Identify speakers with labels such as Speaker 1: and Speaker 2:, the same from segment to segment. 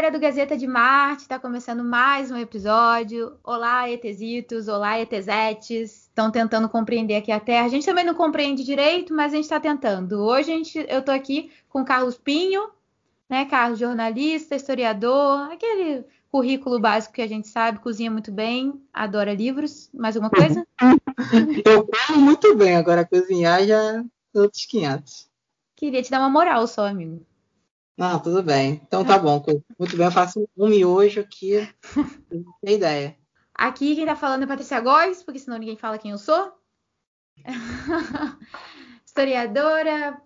Speaker 1: galera do Gazeta de Marte, está começando mais um episódio. Olá, ETzitos, olá, ETzetes. Estão tentando compreender aqui a Terra. A gente também não compreende direito, mas a gente está tentando. Hoje a gente, eu estou aqui com Carlos Pinho, né, Carlos, jornalista, historiador, aquele currículo básico que a gente sabe, cozinha muito bem, adora livros. Mais alguma coisa?
Speaker 2: eu como muito bem, agora cozinhar já outros 500.
Speaker 1: Queria te dar uma moral só, amigo.
Speaker 2: Não, tudo bem. Então tá bom. Muito bem, eu faço um miojo aqui. Não tem ideia.
Speaker 1: Aqui quem tá falando é Patrícia Góes, porque senão ninguém fala quem eu sou. Historiadora,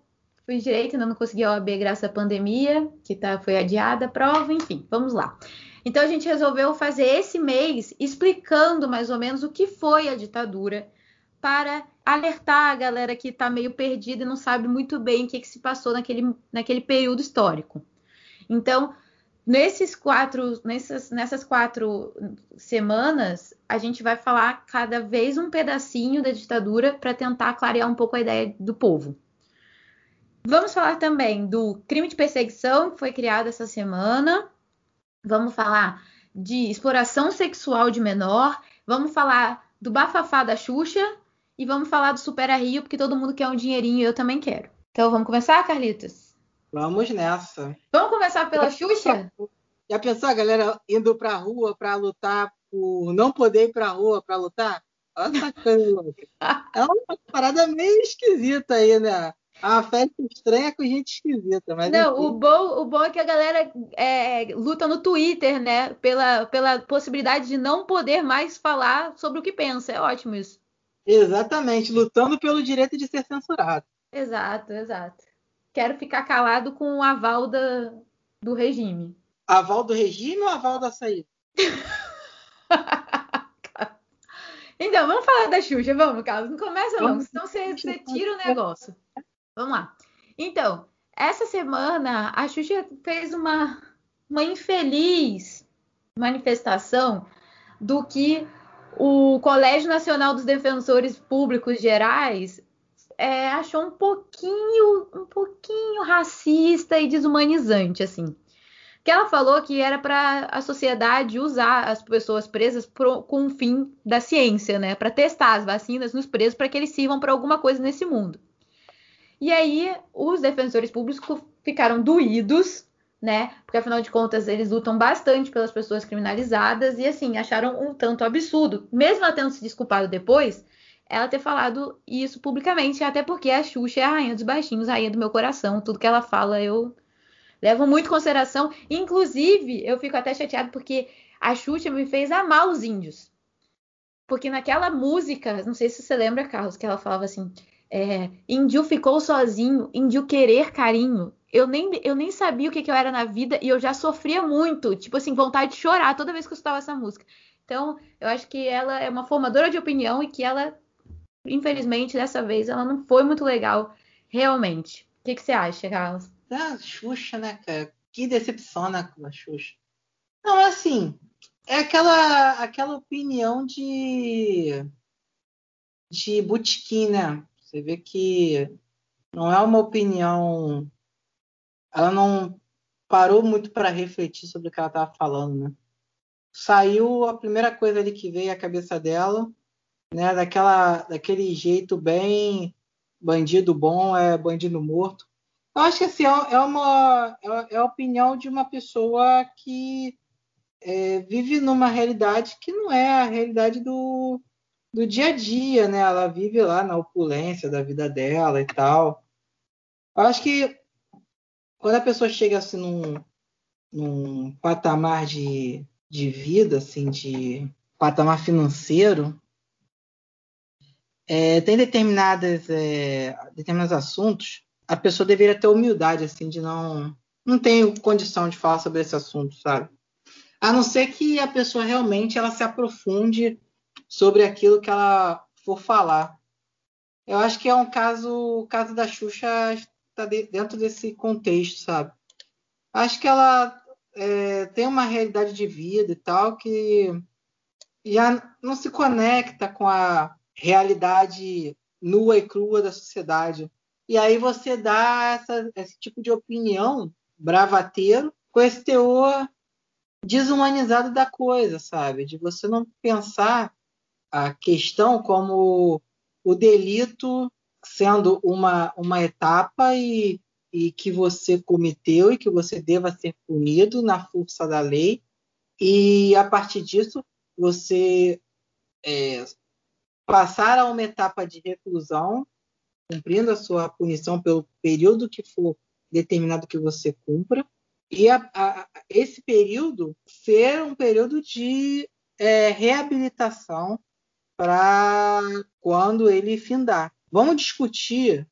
Speaker 1: fui direito, ainda não consegui a OAB graças à pandemia, que tá, foi adiada a prova, enfim, vamos lá. Então a gente resolveu fazer esse mês explicando mais ou menos o que foi a ditadura para alertar a galera que está meio perdida e não sabe muito bem o que, que se passou naquele, naquele período histórico. Então, nesses quatro, nessas, nessas quatro semanas, a gente vai falar cada vez um pedacinho da ditadura para tentar clarear um pouco a ideia do povo. Vamos falar também do crime de perseguição que foi criado essa semana. Vamos falar de exploração sexual de menor. Vamos falar do bafafá da Xuxa, e vamos falar do Supera Rio, porque todo mundo quer um dinheirinho e eu também quero. Então vamos começar, Carlitos?
Speaker 2: Vamos nessa.
Speaker 1: Vamos começar pela Xuxa?
Speaker 2: Já pensou a galera indo pra rua para lutar por não poder ir pra rua para lutar? Olha essa coisa. É uma parada meio esquisita aí, né? É uma festa estranha com gente esquisita. Mas
Speaker 1: não, o bom, o bom é que a galera é, luta no Twitter, né? Pela, pela possibilidade de não poder mais falar sobre o que pensa. É ótimo isso.
Speaker 2: Exatamente, lutando pelo direito de ser censurado.
Speaker 1: Exato, exato. Quero ficar calado com o aval da, do regime.
Speaker 2: Aval do regime ou aval da saída?
Speaker 1: então, vamos falar da Xuxa, vamos, Carlos. Não começa não, senão você, você tira o negócio. Vamos lá. Então, essa semana a Xuxa fez uma, uma infeliz manifestação do que o Colégio Nacional dos Defensores Públicos Gerais é, achou um pouquinho, um pouquinho racista e desumanizante, assim. Que ela falou que era para a sociedade usar as pessoas presas pro, com o fim da ciência, né? Para testar as vacinas nos presos para que eles sirvam para alguma coisa nesse mundo. E aí os defensores públicos ficaram doídos né? Porque afinal de contas eles lutam bastante pelas pessoas criminalizadas e assim acharam um tanto absurdo, mesmo ela tendo se desculpado depois, ela ter falado isso publicamente, até porque a Xuxa é a rainha dos baixinhos, rainha do meu coração, tudo que ela fala eu levo muito em consideração. Inclusive, eu fico até chateado porque a Xuxa me fez amar os índios. Porque naquela música, não sei se você lembra, Carlos, que ela falava assim: é, índio ficou sozinho, índio querer carinho eu nem, eu nem sabia o que, que, eu era na vida e eu já sofria muito, tipo assim, vontade de chorar toda vez que eu escutava essa música. Então, eu acho que ela é uma formadora de opinião e que ela, infelizmente, dessa vez, ela não foi muito legal, realmente. O que, que você acha, Carlos?
Speaker 2: Ah, Xuxa, né, cara? Que decepção, né, a Xuxa. Não, é assim, é aquela, aquela opinião de, de botequim, né? Você vê que não é uma opinião ela não parou muito para refletir sobre o que ela estava falando, né? Saiu a primeira coisa ali que veio à cabeça dela, né? Daquela, daquele jeito bem bandido bom é bandido morto. Eu acho que assim, é, é uma é, é a opinião de uma pessoa que é, vive numa realidade que não é a realidade do, do dia a dia, né? Ela vive lá na opulência da vida dela e tal. Eu acho que quando a pessoa chega assim num, num patamar de, de vida, assim, de patamar financeiro, é, tem determinadas, é, determinados assuntos, a pessoa deveria ter humildade, assim, de não. Não tenho condição de falar sobre esse assunto, sabe? A não ser que a pessoa realmente ela se aprofunde sobre aquilo que ela for falar. Eu acho que é um caso, o caso da Xuxa tá de, dentro desse contexto, sabe? Acho que ela é, tem uma realidade de vida e tal que já não se conecta com a realidade nua e crua da sociedade. E aí você dá essa, esse tipo de opinião bravateiro com esse teor desumanizado da coisa, sabe? De você não pensar a questão como o delito sendo uma, uma etapa e, e que você cometeu e que você deva ser punido na força da lei e a partir disso você é, passar a uma etapa de reclusão, cumprindo a sua punição pelo período que for determinado que você cumpra, e a, a, esse período ser um período de é, reabilitação para quando ele findar. Vamos discutir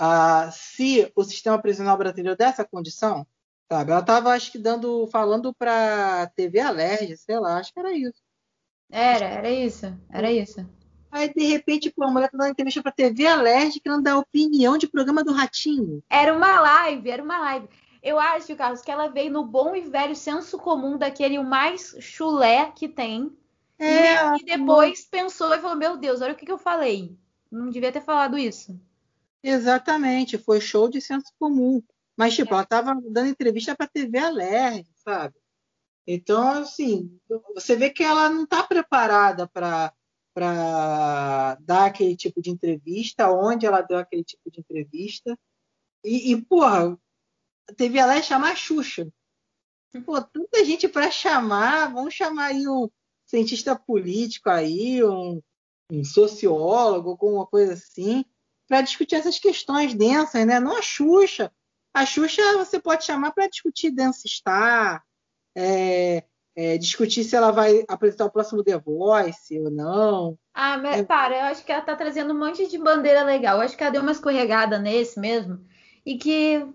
Speaker 2: uh, se o sistema prisional brasileiro dessa condição, sabe? Ela estava, acho que, dando, falando para TV Alerj, sei lá, acho que era isso.
Speaker 1: Era, era isso, era isso.
Speaker 2: Aí, de repente, pô, a mulher tá dando entrevista pra TV Alerj, querendo dar opinião de programa do Ratinho.
Speaker 1: Era uma live, era uma live. Eu acho, Carlos, que ela veio no bom e velho senso comum daquele mais chulé que tem. É, e, e depois pensou e falou: Meu Deus, olha o que, que eu falei. Não devia ter falado isso.
Speaker 2: Exatamente, foi show de senso comum. Mas, tipo, é. ela tava dando entrevista pra TV Alerj, sabe? Então, assim, você vê que ela não está preparada para dar aquele tipo de entrevista, onde ela deu aquele tipo de entrevista. E, e porra, teve ela chamar a Xuxa. Pô, tanta gente para chamar, vamos chamar aí um cientista político aí, um, um sociólogo, alguma coisa assim, para discutir essas questões densas, né? Não a Xuxa. A Xuxa você pode chamar para discutir Star, é, é, discutir se ela vai apresentar o próximo The Voice ou não.
Speaker 1: Ah, mas é... para, eu acho que ela tá trazendo um monte de bandeira legal. Eu acho que ela deu uma escorregada nesse mesmo. E que,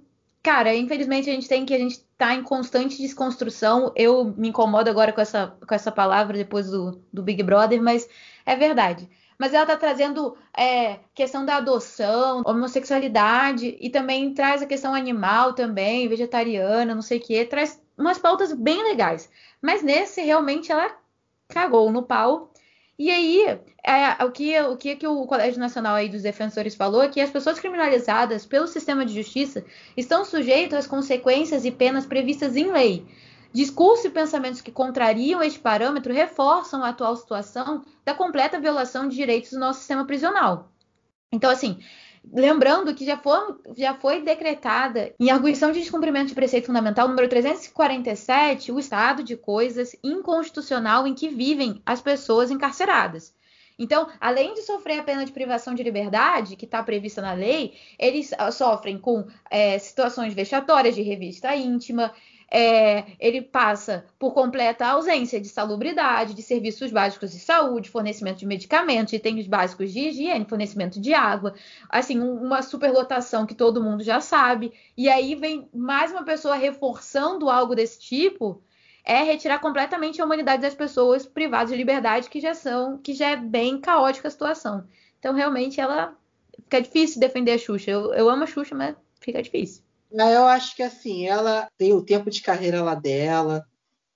Speaker 1: cara, infelizmente a gente tem que a gente tá em constante desconstrução. Eu me incomodo agora com essa, com essa palavra depois do, do Big Brother, mas é verdade mas ela está trazendo é, questão da adoção, homossexualidade e também traz a questão animal também, vegetariana, não sei o que, traz umas pautas bem legais. Mas nesse realmente ela cagou no pau. E aí, é, o, que, o que, que o Colégio Nacional aí dos Defensores falou é que as pessoas criminalizadas pelo sistema de justiça estão sujeitas às consequências e penas previstas em lei. Discursos e pensamentos que contrariam este parâmetro reforçam a atual situação da completa violação de direitos do nosso sistema prisional. Então, assim, Lembrando que já foi, já foi decretada em arguição de descumprimento de preceito fundamental número 347 o estado de coisas inconstitucional em que vivem as pessoas encarceradas. Então, além de sofrer a pena de privação de liberdade, que está prevista na lei, eles sofrem com é, situações vexatórias de revista íntima, é, ele passa por completa ausência de salubridade, de serviços básicos de saúde, fornecimento de medicamentos, itens básicos de higiene, fornecimento de água, assim, uma superlotação que todo mundo já sabe. E aí vem mais uma pessoa reforçando algo desse tipo, é retirar completamente a humanidade das pessoas privadas de liberdade que já são, que já é bem caótica a situação. Então, realmente, ela fica difícil defender a Xuxa. Eu, eu amo a Xuxa, mas fica difícil.
Speaker 2: Eu acho que assim, ela tem o tempo de carreira lá dela,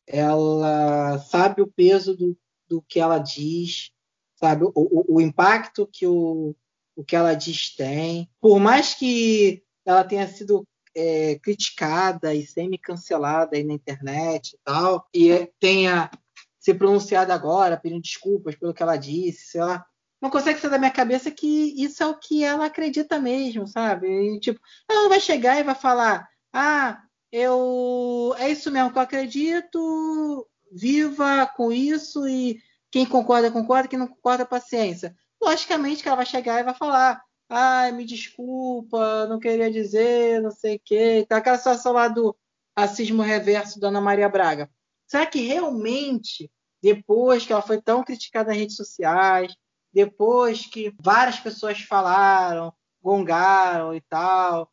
Speaker 2: ela sabe o peso do, do que ela diz, sabe o, o, o impacto que o, o que ela diz tem. Por mais que ela tenha sido é, criticada e semi-cancelada aí na internet e tal, e tenha se pronunciado agora, pedindo desculpas pelo que ela disse, sei lá não consegue sair da minha cabeça que isso é o que ela acredita mesmo, sabe? E, tipo, ela não vai chegar e vai falar, ah, eu é isso mesmo que eu acredito, viva com isso e quem concorda, concorda, quem não concorda, paciência. Logicamente que ela vai chegar e vai falar, ah, me desculpa, não queria dizer, não sei o quê. Tá aquela situação lá do racismo reverso da Ana Maria Braga. Será que realmente, depois que ela foi tão criticada nas redes sociais, depois que várias pessoas falaram, gongaram e tal.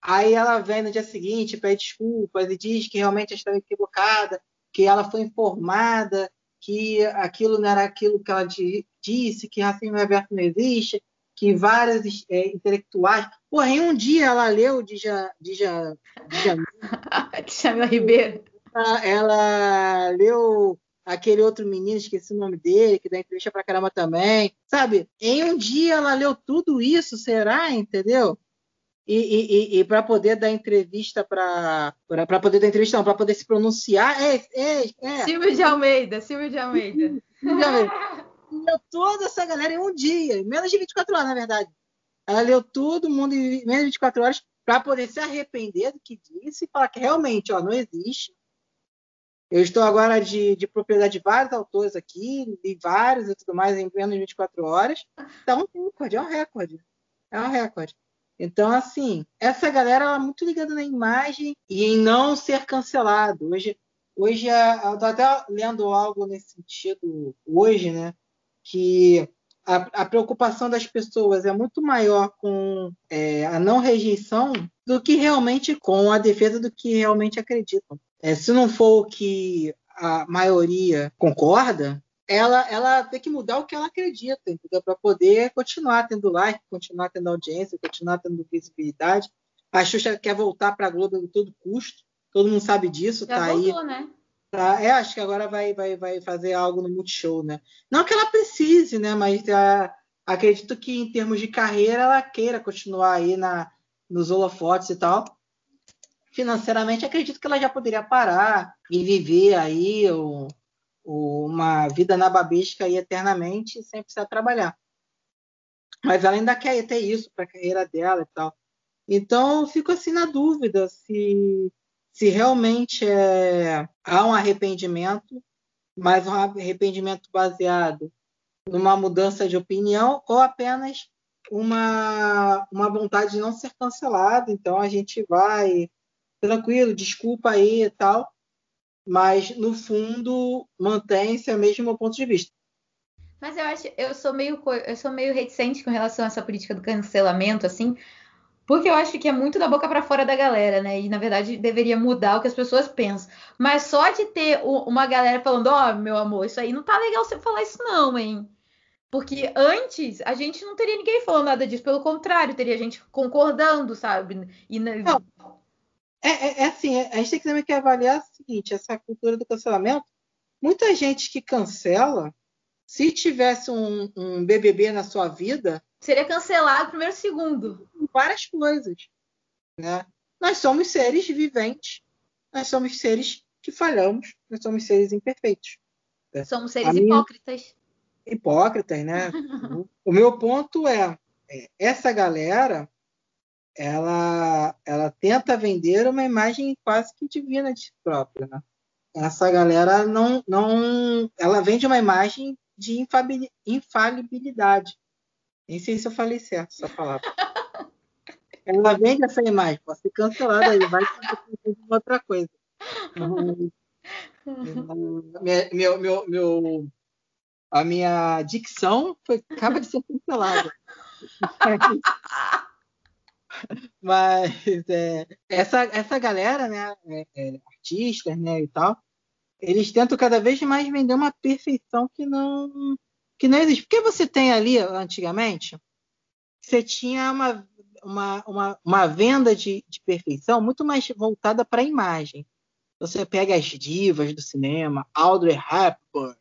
Speaker 2: Aí ela vem no dia seguinte, pede desculpas e diz que realmente estava equivocada, que ela foi informada que aquilo não era aquilo que ela disse, que racismo reverso não existe, que várias é, intelectuais. Porra, em um dia ela leu de Djamila
Speaker 1: Ribeiro.
Speaker 2: Ela leu aquele outro menino, esqueci o nome dele, que dá entrevista pra caramba também. Sabe? Em um dia ela leu tudo isso, será? Entendeu? e, e, e para poder dar entrevista para para poder dar entrevista, não, para poder se pronunciar, é, é, é.
Speaker 1: Silvio de Almeida, Silvio de Almeida. Silvio de
Speaker 2: Almeida. Leu toda essa galera em um dia, menos de 24 horas, na verdade. Ela leu todo mundo em menos de 24 horas para poder se arrepender do que disse e falar que realmente ó, não existe. Eu estou agora de, de propriedade de vários autores aqui, li vários e tudo mais em menos de 24 horas. Então, um recorde, é um recorde. É um recorde. Então, assim, essa galera é muito ligada na imagem e em não ser cancelado. Hoje, hoje eu estou até lendo algo nesse sentido hoje, né? Que a, a, preocupação das pessoas é muito maior com é, a não rejeição do que realmente com a defesa do que realmente acreditam. É, se não for o que a maioria concorda, ela, ela tem que mudar o que ela acredita, entendeu? Para poder continuar tendo like, continuar tendo audiência, continuar tendo visibilidade. A Xuxa quer voltar para a Globo a todo custo. Todo mundo sabe disso, Já tá voltou, aí. Né? Tá, é, acho que agora vai, vai, vai fazer algo no Multishow, né? Não que ela precise, né? Mas a, acredito que em termos de carreira ela queira continuar aí na, nos holofotes e tal. Financeiramente, acredito que ela já poderia parar e viver aí o, o, uma vida na babisca aí eternamente sem precisar trabalhar. Mas ela ainda quer ter isso para a carreira dela e tal. Então, eu fico assim na dúvida se se realmente é, há um arrependimento, mas um arrependimento baseado numa mudança de opinião ou apenas uma, uma vontade de não ser cancelado. Então a gente vai tranquilo, desculpa aí e tal, mas no fundo mantém-se o mesmo ponto de vista.
Speaker 1: Mas eu acho, eu sou meio, eu sou meio reticente com relação a essa política do cancelamento, assim, porque eu acho que é muito da boca para fora da galera, né? E na verdade deveria mudar o que as pessoas pensam. Mas só de ter uma galera falando, ó, oh, meu amor, isso aí não tá legal você falar isso não, hein? Porque antes a gente não teria ninguém falando nada disso, pelo contrário, teria gente concordando, sabe? E
Speaker 2: não, é, é, é, assim, a gente tem que também que avaliar o seguinte, essa cultura do cancelamento, muita gente que cancela, se tivesse um, um BBB na sua vida,
Speaker 1: seria cancelado primeiro segundo.
Speaker 2: Várias coisas. Né? Nós somos seres viventes, nós somos seres que falhamos, nós somos seres imperfeitos.
Speaker 1: Né? Somos seres minha... hipócritas.
Speaker 2: Hipócritas, né? o meu ponto é, é, essa galera ela, ela tenta vender uma imagem quase que divina de si própria, né? Essa galera não, não, ela vende uma imagem de infalibilidade. Nem sei se eu falei certo essa palavra. Ela vende essa imagem, pode ser cancelada aí, vai ser outra coisa. meu, meu, meu, a minha dicção foi, acaba de ser cancelada. Mas é, essa, essa galera, né, é, é, artistas, né, e tal, eles tentam cada vez mais vender uma perfeição que não que não existe. Porque você tem ali, antigamente, você tinha uma, uma, uma, uma venda de, de perfeição muito mais voltada para a imagem. Você pega as divas do cinema, Audrey Hepburn,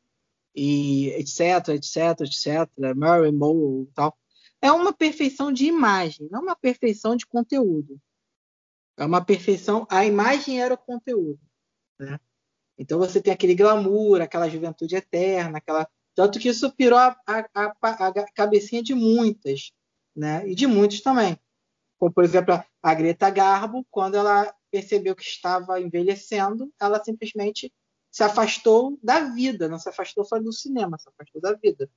Speaker 2: e etc, etc, etc, Mary Moore e tal. É uma perfeição de imagem, não uma perfeição de conteúdo. É uma perfeição. A imagem era o conteúdo. Né? Então você tem aquele glamour, aquela juventude eterna, aquela tanto que isso pirou a, a, a, a cabecinha de muitas, né? E de muitos também. Como, por exemplo, a Greta Garbo, quando ela percebeu que estava envelhecendo, ela simplesmente se afastou da vida, não se afastou só do cinema, se afastou da vida.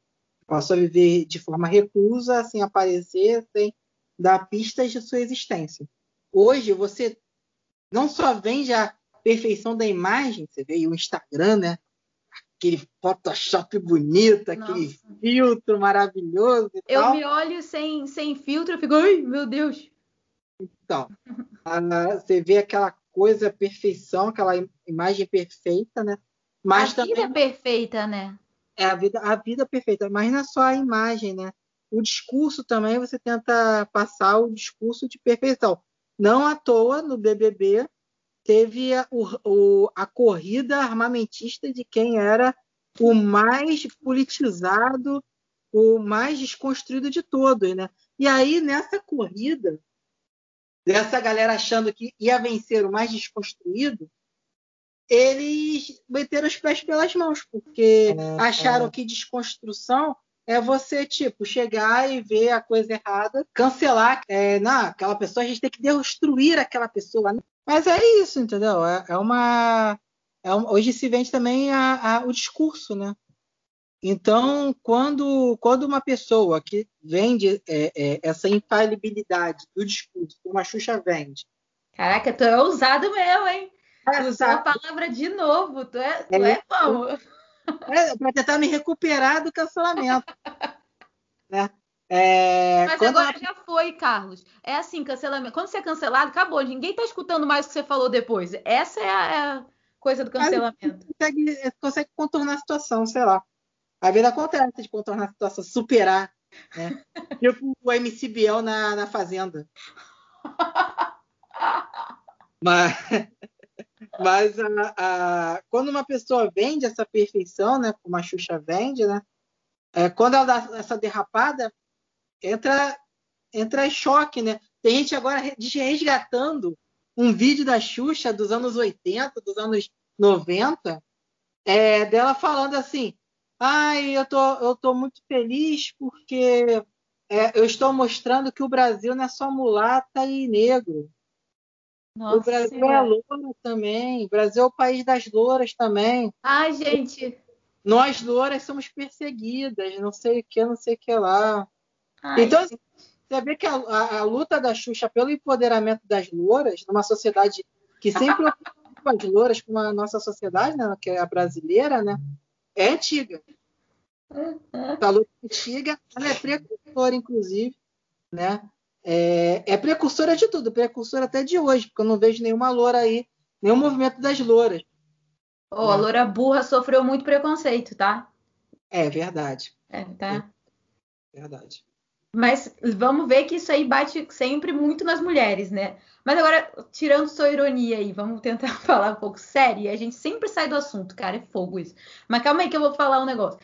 Speaker 2: Passou a viver de forma reclusa, sem aparecer, sem dar pistas de sua existência. Hoje, você não só vende a perfeição da imagem, você vê o Instagram, né? aquele Photoshop bonito, Nossa. aquele filtro maravilhoso.
Speaker 1: eu
Speaker 2: tal.
Speaker 1: me olho sem, sem filtro e fico, ai, meu Deus.
Speaker 2: Então, você vê aquela coisa, perfeição, aquela imagem perfeita, né?
Speaker 1: Mas a vida é perfeita, né?
Speaker 2: É a vida, a vida perfeita, mas não é só a imagem, né? O discurso também você tenta passar o discurso de perfeição. Não à toa no BBB teve a, o, a corrida armamentista de quem era o mais politizado, o mais desconstruído de todos, né? E aí nessa corrida dessa galera achando que ia vencer o mais desconstruído, eles meteram os pés pelas mãos, porque é, acharam é. que desconstrução é você, tipo, chegar e ver a coisa errada, cancelar. É, não, aquela pessoa, a gente tem que destruir aquela pessoa. Mas é isso, entendeu? É, é uma. É um, hoje se vende também a, a, o discurso, né? Então, quando, quando uma pessoa que vende é, é, essa infalibilidade do discurso, como a Xuxa vende.
Speaker 1: Caraca, tu é ousado mesmo, hein? Usou a palavra de novo, tu é, tu é, é bom.
Speaker 2: É, para tentar me recuperar do cancelamento. né?
Speaker 1: É, Mas agora ela... já foi, Carlos. É assim, cancelamento. Quando você é cancelado, acabou. Ninguém está escutando mais o que você falou depois. Essa é a, é a coisa do cancelamento.
Speaker 2: Consegue, consegue, contornar a situação, sei lá. A vida acontece de contornar a situação, superar. Né? tipo o MC Biel na, na Fazenda. Mas, mas a, a, quando uma pessoa vende essa perfeição, né, como a Xuxa vende, né, é, quando ela dá essa derrapada, entra, entra em choque, né? Tem gente agora resgatando um vídeo da Xuxa dos anos 80, dos anos 90, é, dela falando assim: ai, eu tô, eu tô muito feliz porque é, eu estou mostrando que o Brasil não é só mulata e negro. Nossa, o Brasil é senhora. é loura também. O Brasil é o país das louras também.
Speaker 1: Ai, gente.
Speaker 2: Nós louras somos perseguidas, não sei o que, não sei o que lá. Ai, então, gente. você vê que a, a, a, luta da Xuxa pelo empoderamento das louras, numa sociedade que sempre ocupa as louras, como a nossa sociedade, né, que é a brasileira, né, é antiga. A luta é antiga, ela é precursora, inclusive, né? É, é, precursora de tudo, precursora até de hoje, porque eu não vejo nenhuma loura aí, nenhum movimento das louras.
Speaker 1: Oh, a loura burra sofreu muito preconceito, tá?
Speaker 2: É verdade.
Speaker 1: É, tá.
Speaker 2: É verdade.
Speaker 1: Mas vamos ver que isso aí bate sempre muito nas mulheres, né? Mas agora, tirando sua ironia aí, vamos tentar falar um pouco sério. E a gente sempre sai do assunto, cara, é fogo isso. Mas calma aí que eu vou falar um negócio.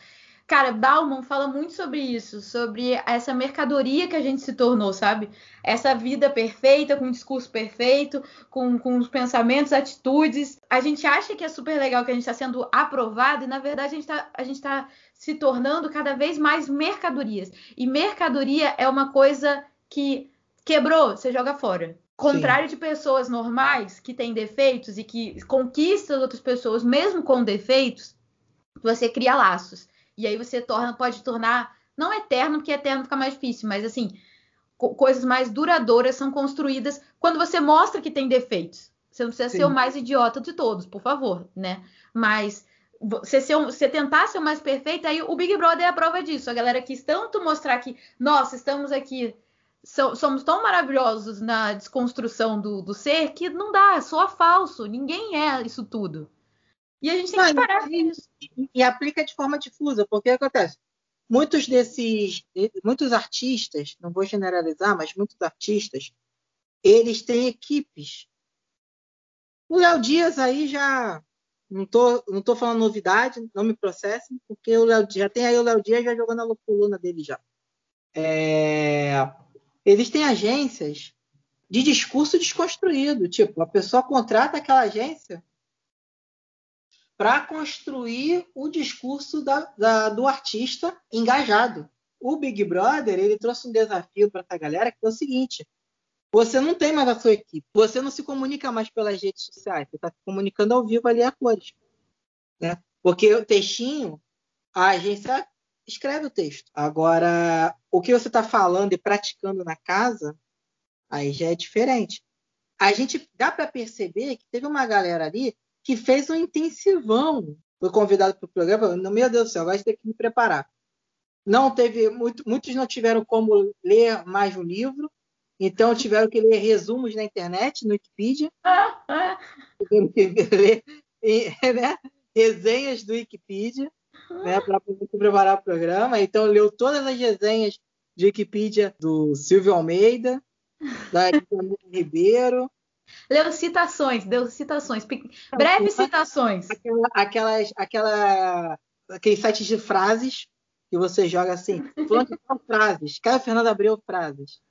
Speaker 1: Cara, Bauman fala muito sobre isso, sobre essa mercadoria que a gente se tornou, sabe? Essa vida perfeita, com um discurso perfeito, com, com os pensamentos, atitudes. A gente acha que é super legal que a gente está sendo aprovado, e na verdade a gente está tá se tornando cada vez mais mercadorias. E mercadoria é uma coisa que quebrou, você joga fora. Contrário Sim. de pessoas normais que têm defeitos e que conquistam outras pessoas, mesmo com defeitos, você cria laços. E aí você torna, pode tornar, não eterno, porque eterno fica mais difícil, mas assim, co coisas mais duradouras são construídas quando você mostra que tem defeitos. Você não precisa Sim. ser o mais idiota de todos, por favor, né? Mas você, ser, você tentar ser o mais perfeito, aí o Big Brother é a prova disso. A galera quis tanto mostrar que, nossa, estamos aqui, so, somos tão maravilhosos na desconstrução do, do ser que não dá, soa falso. Ninguém é isso tudo. E a gente tem que parar com isso.
Speaker 2: E aplica de forma difusa, porque acontece? Muitos desses, muitos artistas, não vou generalizar, mas muitos artistas, eles têm equipes. O Léo Dias aí já não tô, não tô falando novidade, não me processem, porque o Léo já tem aí o Léo Dias já jogando a coluna dele já. É, eles têm agências de discurso desconstruído, tipo, a pessoa contrata aquela agência para construir o discurso da, da, do artista engajado. O Big Brother ele trouxe um desafio para essa galera que é o seguinte: você não tem mais a sua equipe, você não se comunica mais pelas redes sociais, você está se comunicando ao vivo ali a cores. Né? Porque o textinho, a agência escreve o texto. Agora, o que você está falando e praticando na casa, aí já é diferente. A gente dá para perceber que teve uma galera ali que fez um intensivão. Foi convidado para o programa. No meu Deus do céu, vai ter que me preparar. Não teve muito, muitos não tiveram como ler mais o livro, então tiveram que ler resumos na internet, no Wikipedia. tiveram que ler né, resenhas do Wikipedia né, para poder preparar o programa. Então leu todas as resenhas de Wikipedia do Silvio Almeida, da Ribeiro,
Speaker 1: Leu citações, deu citações, breves citações.
Speaker 2: Aquela, aquelas, aquela, aqueles sites de frases que você joga assim, falando frases, Caio Fernando abriu frases.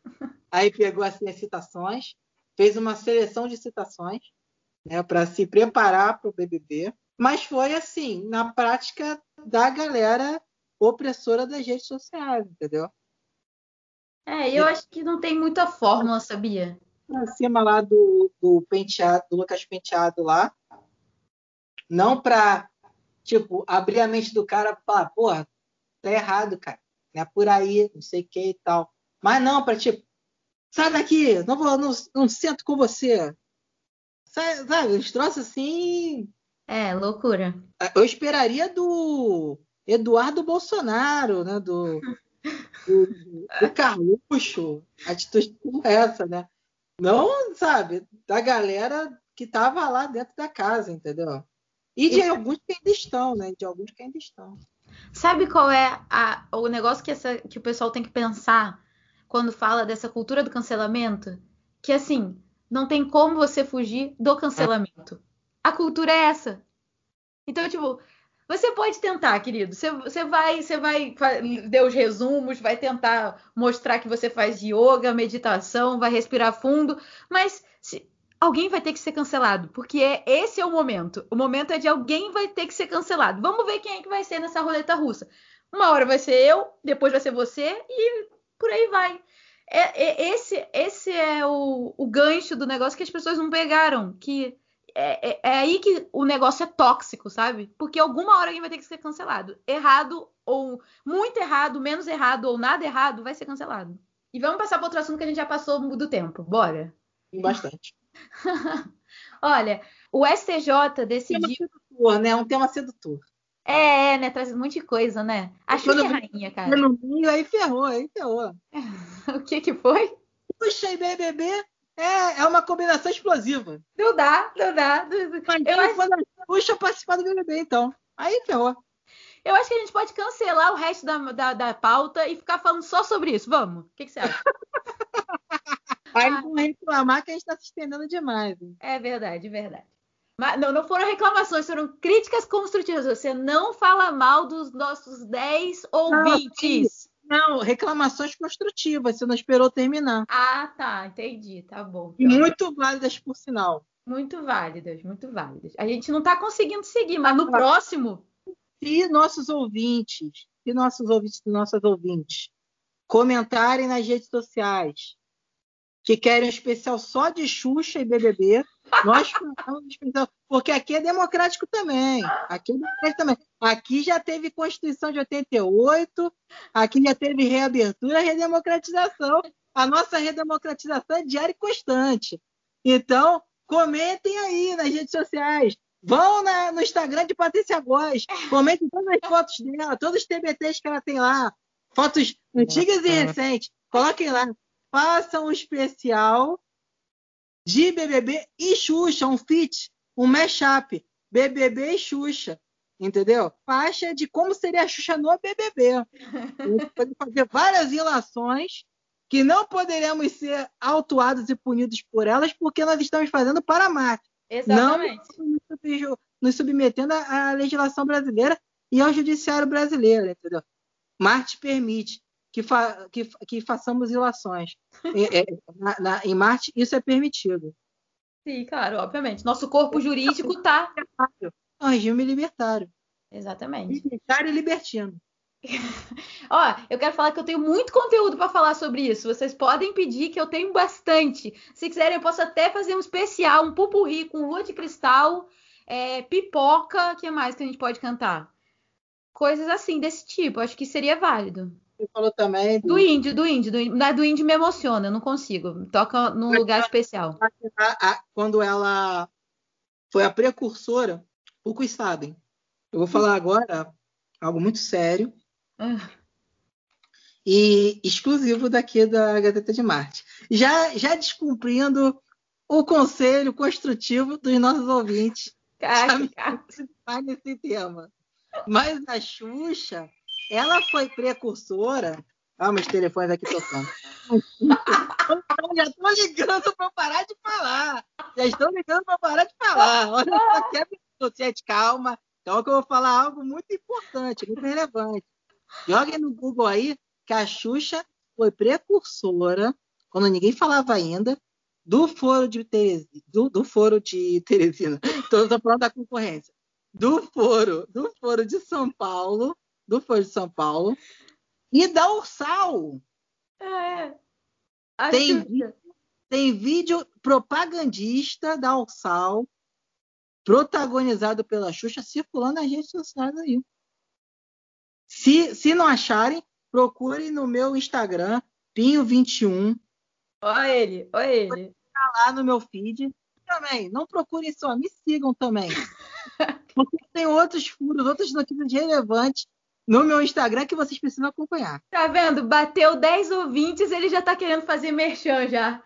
Speaker 2: Aí pegou assim as citações, fez uma seleção de citações né, para se preparar para o BBB, mas foi assim, na prática da galera opressora das redes sociais, entendeu?
Speaker 1: É, eu acho que não tem muita fórmula, sabia?
Speaker 2: Acima lá do, do penteado, do Lucas Penteado lá, não para tipo abrir a mente do cara e falar, porra, tá errado, cara, não é por aí, não sei o que e tal, mas não para tipo, sai daqui, não vou, não, não sento com você, sabe, sabe, os troços assim.
Speaker 1: É, loucura.
Speaker 2: Eu esperaria do Eduardo Bolsonaro, né? Do, do, do Carluxo, atitude como essa, né? Não, sabe, da galera que tava lá dentro da casa, entendeu? E de alguns que ainda estão, né? De alguns que ainda estão.
Speaker 1: Sabe qual é a, o negócio que, essa, que o pessoal tem que pensar quando fala dessa cultura do cancelamento? Que assim, não tem como você fugir do cancelamento. A cultura é essa. Então, tipo, você pode tentar, querido. Você, você vai, você vai dar os resumos, vai tentar mostrar que você faz yoga, meditação, vai respirar fundo, mas se, alguém vai ter que ser cancelado, porque é, esse é o momento. O momento é de alguém vai ter que ser cancelado. Vamos ver quem é que vai ser nessa roleta russa. Uma hora vai ser eu, depois vai ser você e por aí vai. É, é, esse, esse é o, o gancho do negócio que as pessoas não pegaram, que é, é, é, aí que o negócio é tóxico, sabe? Porque alguma hora alguém vai ter que ser cancelado. Errado ou muito errado, menos errado ou nada errado vai ser cancelado. E vamos passar para outro assunto que a gente já passou do tempo. Bora?
Speaker 2: Bastante.
Speaker 1: Olha, o STJ decidiu.
Speaker 2: Um tema sedutor, né? Um tema sedutor.
Speaker 1: É, é, né? Traz um monte de coisa, né? A Xuxa é rainha, cara.
Speaker 2: No aí ferrou, aí ferrou.
Speaker 1: o que que foi?
Speaker 2: Puxa, e BBB é, é uma combinação explosiva.
Speaker 1: Não dá, não dá.
Speaker 2: eu acho... Puxa participar do BBB, então. Aí ferrou.
Speaker 1: Eu acho que a gente pode cancelar o resto da, da, da pauta e ficar falando só sobre isso. Vamos? O que, que você acha?
Speaker 2: Aí ah. vão reclamar que a gente está se estendendo demais. Hein?
Speaker 1: É verdade, verdade. Mas não, não foram reclamações, foram críticas construtivas. Você não fala mal dos nossos 10 ouvintes.
Speaker 2: Não, reclamações construtivas, você não esperou terminar.
Speaker 1: Ah, tá, entendi, tá bom.
Speaker 2: E muito válidas, por sinal.
Speaker 1: Muito válidas, muito válidas. A gente não está conseguindo seguir, mas no próximo.
Speaker 2: Se nossos ouvintes, se nossos ouvintes e nossas ouvintes comentarem nas redes sociais que querem um especial só de Xuxa e BBB, nós especial, porque aqui é democrático também. Aqui é democrático também. Aqui já teve Constituição de 88, aqui já teve reabertura redemocratização. A nossa redemocratização é diária e constante. Então, comentem aí nas redes sociais. Vão na, no Instagram de Patrícia Góes. Comentem todas as fotos dela, todos os TBTs que ela tem lá. Fotos antigas e recentes. Coloquem lá faça um especial de BBB e Xuxa, um feat, um mashup, BBB e Xuxa, entendeu? Faixa de como seria a Xuxa no BBB. pode fazer várias ilações que não poderemos ser autuados e punidos por elas porque nós estamos fazendo para Marte.
Speaker 1: Exatamente.
Speaker 2: Não nos submetendo à legislação brasileira e ao judiciário brasileiro, entendeu? Marte permite que, fa que, que façamos ilações. é, na, na, em Marte, isso é permitido.
Speaker 1: Sim, claro, obviamente. Nosso corpo jurídico está.
Speaker 2: É um regime libertário.
Speaker 1: Exatamente.
Speaker 2: Libertário e libertino.
Speaker 1: Ó, eu quero falar que eu tenho muito conteúdo para falar sobre isso. Vocês podem pedir que eu tenho bastante. Se quiserem, eu posso até fazer um especial, um pupurri com lua de cristal, é, pipoca, o que mais que a gente pode cantar? Coisas assim, desse tipo. Acho que seria válido.
Speaker 2: Você falou também.
Speaker 1: Do, do índio, do índio, do do índio me emociona, eu não consigo. Toca num lugar especial.
Speaker 2: quando ela foi a precursora, poucos sabem. Eu vou falar agora algo muito sério. Ah. E exclusivo daqui da Gazeta de Marte. Já, já descumprindo o conselho construtivo dos nossos ouvintes.
Speaker 1: Cara,
Speaker 2: nesse tema. Mas a Xuxa ela foi precursora. Ah, meus telefones aqui tocando. já estão ligando para parar de falar. Já estão ligando para parar de falar. Olha só que absurdo. calma. Então, eu vou falar algo muito importante, muito relevante. Joguem no Google aí que a Xuxa foi precursora, quando ninguém falava ainda, do foro de Teresina, do, do foro de Teresina, estou falando da concorrência, do foro, do foro de São Paulo, do foro de São Paulo e da Ursal.
Speaker 1: É.
Speaker 2: Tem, tem vídeo propagandista da Ursal protagonizado pela Xuxa circulando nas redes sociais aí. Se, se não acharem, procurem no meu Instagram, Pinho21.
Speaker 1: Olha ele, olha ele.
Speaker 2: Tá lá no meu feed. Também, não procurem só, me sigam também. Porque tem outros furos, outras notícias relevantes no meu Instagram que vocês precisam acompanhar.
Speaker 1: Tá vendo? Bateu 10 ouvintes, ele já tá querendo fazer merchan já.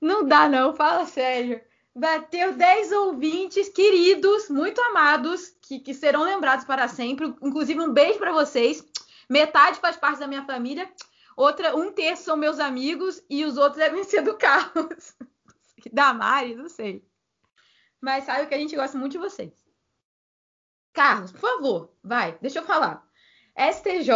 Speaker 1: Não dá não, fala sério. Bateu 10 ouvintes queridos, muito amados, que, que serão lembrados para sempre. Inclusive, um beijo para vocês. Metade faz parte da minha família, outra, um terço são meus amigos e os outros devem ser do Carlos. da Mari, não sei. Mas sabe que a gente gosta muito de vocês. Carlos, por favor, vai, deixa eu falar. STJ,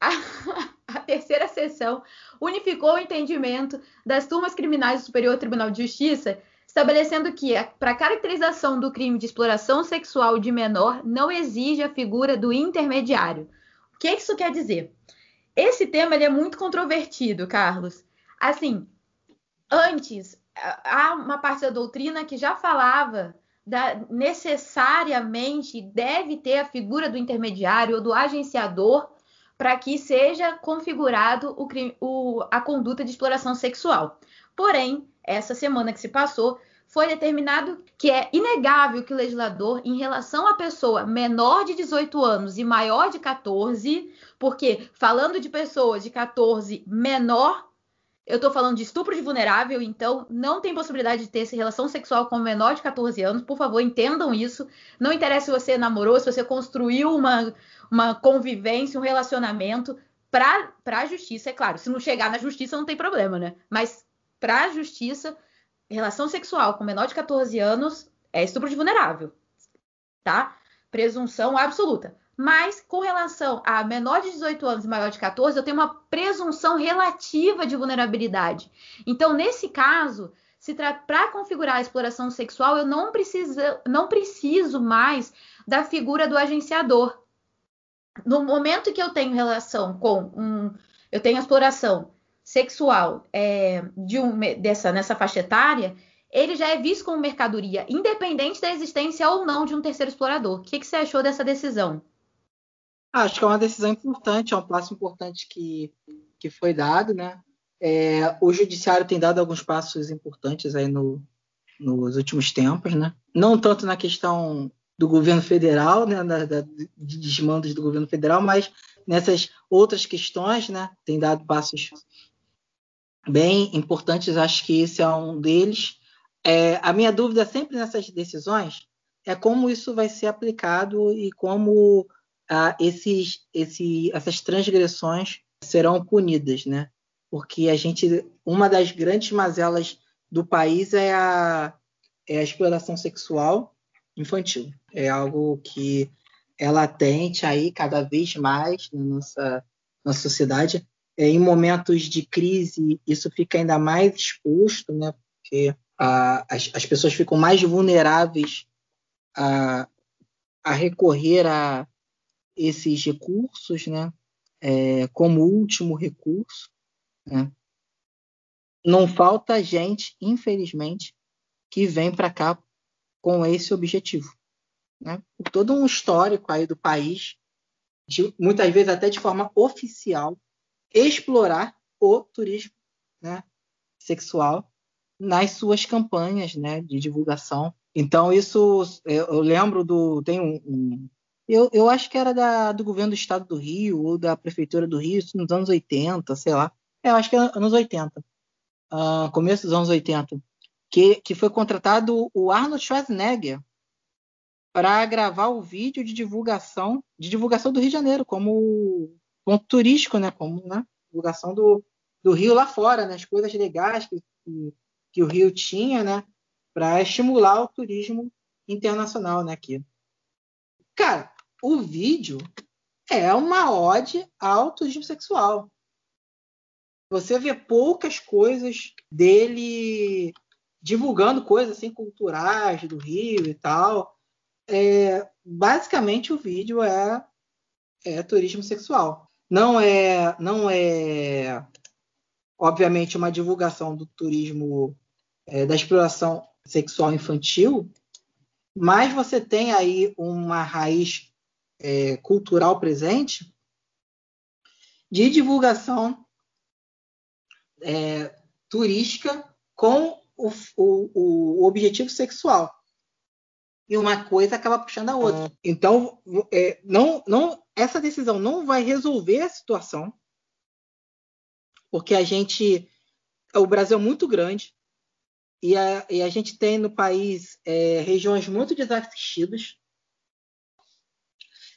Speaker 1: a, a, terceira sessão, unificou o entendimento das turmas criminais do Superior Tribunal de Justiça, estabelecendo que, para caracterização do crime de exploração sexual de menor, não exige a figura do intermediário. O que isso quer dizer? Esse tema é muito controvertido, Carlos. Assim, antes, há uma parte da doutrina que já falava da, necessariamente deve ter a figura do intermediário ou do agenciador para que seja configurado o, o, a conduta de exploração sexual. Porém, essa semana que se passou, foi determinado que é inegável que o legislador, em relação à pessoa menor de 18 anos e maior de 14, porque falando de pessoas de 14 menor eu estou falando de estupro de vulnerável, então não tem possibilidade de ter relação sexual com menor de 14 anos. Por favor, entendam isso. Não interessa se você namorou, se você construiu uma, uma convivência, um relacionamento. Para a justiça, é claro. Se não chegar na justiça, não tem problema, né? Mas para a justiça, relação sexual com menor de 14 anos é estupro de vulnerável. Tá? Presunção absoluta. Mas com relação a menor de 18 anos e maior de 14, eu tenho uma presunção relativa de vulnerabilidade. Então, nesse caso, para configurar a exploração sexual, eu não preciso, não preciso mais da figura do agenciador. No momento que eu tenho relação com um, eu tenho exploração sexual é, de um, dessa nessa faixa etária, ele já é visto como mercadoria, independente da existência ou não de um terceiro explorador. O que, que você achou dessa decisão?
Speaker 2: Acho que é uma decisão importante, é um passo importante que, que foi dado, né? É, o judiciário tem dado alguns passos importantes aí no, nos últimos tempos, né? Não tanto na questão do governo federal, né, da, da, de desmandos do governo federal, mas nessas outras questões, né, tem dado passos bem importantes. Acho que esse é um deles. É, a minha dúvida sempre nessas decisões é como isso vai ser aplicado e como ah, esses, esse, essas transgressões serão punidas, né? Porque a gente, uma das grandes mazelas do país é a, é a exploração sexual infantil. É algo que é latente aí cada vez mais na nossa, nossa sociedade. É, em momentos de crise, isso fica ainda mais exposto, né? Porque ah, as, as pessoas ficam mais vulneráveis a, a recorrer a, esses recursos, né, é, como último recurso. Né. Não falta gente, infelizmente, que vem para cá com esse objetivo. Né? Todo um histórico aí do país, de, muitas vezes até de forma oficial, explorar o turismo né, sexual nas suas campanhas né, de divulgação. Então, isso eu lembro do. Tem um, um, eu, eu acho que era da, do governo do estado do Rio ou da prefeitura do Rio, nos anos 80, sei lá. É, eu acho que é anos 80. Uh, ah, começo dos anos 80. Que, que foi contratado o Arnold Schwarzenegger para gravar o vídeo de divulgação de divulgação do Rio de Janeiro como ponto turístico, né? Como né? divulgação do, do Rio lá fora, né? As coisas legais que, que, que o Rio tinha, né? Para estimular o turismo internacional, né? Aqui. Cara, o vídeo é uma ode ao turismo sexual. você vê poucas coisas dele divulgando coisas assim culturais do Rio e tal. É, basicamente o vídeo é, é turismo sexual. Não é, não é, obviamente, uma divulgação do turismo é, da exploração sexual infantil, mas você tem aí uma raiz é, cultural presente de divulgação é, turística com o, o, o, objetivo sexual. E uma coisa acaba puxando a outra. Então, é, não, não, essa decisão não vai resolver a situação, porque a gente. O Brasil é muito grande e a, e a gente tem no país é, regiões muito desassistidas.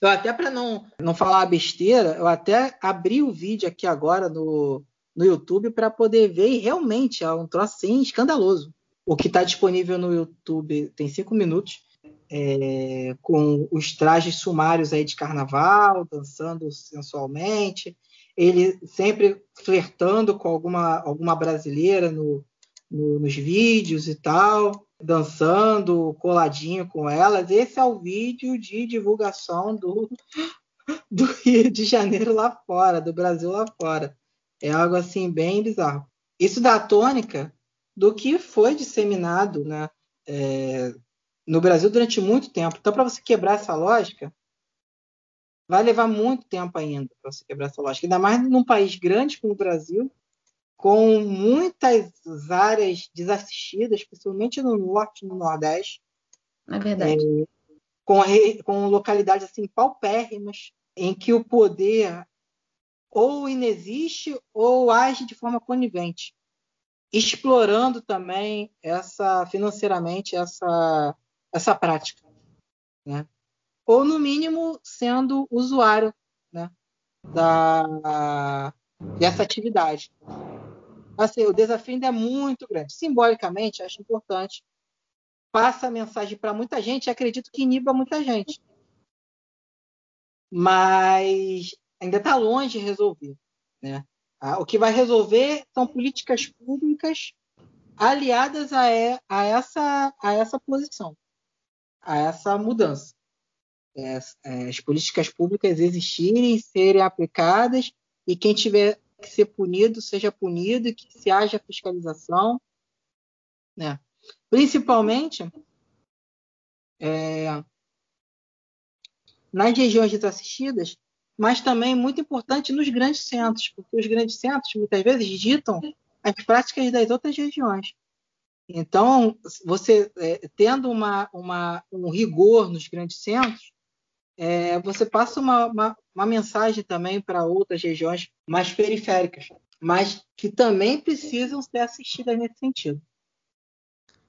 Speaker 2: Eu até para não, não falar besteira, eu até abri o vídeo aqui agora no, no YouTube para poder ver e realmente é um troço assim escandaloso. O que está disponível no YouTube tem cinco minutos, é, com os trajes sumários aí de carnaval, dançando sensualmente, ele sempre flertando com alguma, alguma brasileira no, no, nos vídeos e tal, dançando coladinho com elas. Esse é o vídeo de divulgação do, do Rio de Janeiro lá fora, do Brasil lá fora. É algo assim bem bizarro. Isso dá a tônica do que foi disseminado né, é, no Brasil durante muito tempo. Então, para você quebrar essa lógica, vai levar muito tempo ainda para você quebrar essa lógica. Ainda mais num país grande como o Brasil, com muitas áreas desassistidas, principalmente no norte e no nordeste.
Speaker 1: É verdade. É,
Speaker 2: com, com localidades assim paupérrimas, em que o poder ou inexiste ou age de forma conivente, explorando também essa financeiramente essa essa prática, né? Ou no mínimo sendo usuário, né? Da dessa atividade. Assim, o desafio ainda é muito grande. Simbolicamente, acho importante. Passa a mensagem para muita gente, acredito que iniba muita gente. Mas ainda está longe de resolver. Né? O que vai resolver são políticas públicas aliadas a, a, essa, a essa posição, a essa mudança. É, é, as políticas públicas existirem, serem aplicadas e quem tiver que ser punido seja punido e que se haja fiscalização, né? Principalmente é, nas regiões desassistidas, mas também muito importante nos grandes centros, porque os grandes centros muitas vezes ditam as práticas das outras regiões. Então, você é, tendo uma, uma, um rigor nos grandes centros, é, você passa uma, uma, uma mensagem também para outras regiões mais periféricas, mas que também precisam ser assistidas nesse sentido.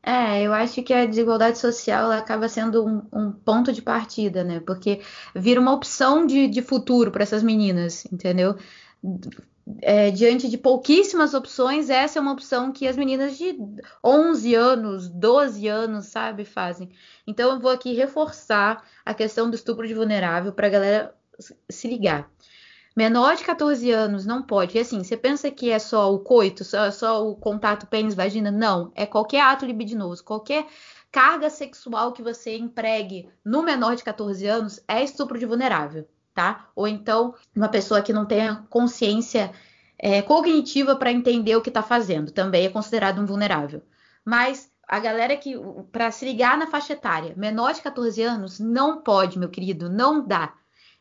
Speaker 1: É, eu acho que a desigualdade social acaba sendo um, um, ponto de partida, né? Porque vira uma opção de, de futuro para essas meninas, entendeu? É, diante de pouquíssimas opções, essa é uma opção que as meninas de 11 anos, 12 anos, sabe, fazem. Então, eu vou aqui reforçar a questão do estupro de vulnerável para a galera se ligar. Menor de 14 anos não pode. E assim, você pensa que é só o coito, só, só o contato pênis-vagina? Não. É qualquer ato libidinoso, qualquer carga sexual que você empregue no menor de 14 anos é estupro de vulnerável tá? Ou então uma pessoa que não tenha consciência é, cognitiva para entender o que está fazendo, também é considerado um vulnerável. Mas a galera que, para se ligar na faixa etária, menor de 14 anos, não pode, meu querido, não dá.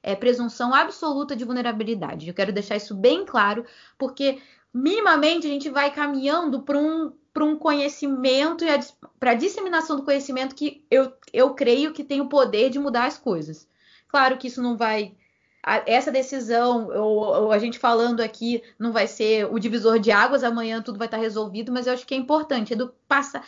Speaker 1: É presunção absoluta de vulnerabilidade. Eu quero deixar isso bem claro, porque minimamente a gente vai caminhando para um, um conhecimento e para a disseminação do conhecimento que eu, eu creio que tem o poder de mudar as coisas. Claro que isso não vai. Essa decisão, ou, ou, a gente falando aqui, não vai ser o divisor de águas, amanhã tudo vai estar resolvido, mas eu acho que é importante. Edu, passa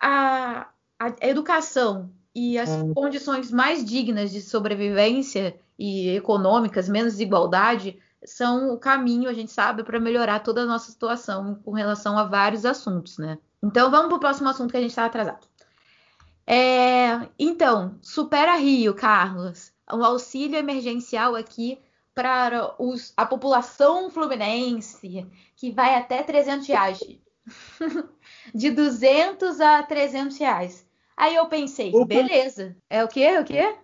Speaker 1: a, a educação e as hum. condições mais dignas de sobrevivência e econômicas, menos desigualdade, são o caminho, a gente sabe, para melhorar toda a nossa situação com relação a vários assuntos, né? Então vamos para o próximo assunto que a gente está atrasado. É, então, supera Rio, Carlos o auxílio emergencial aqui para os, a população fluminense, que vai até 300 reais. de 200 a 300 reais. Aí eu pensei, Opa. beleza. É o quê? É o quê?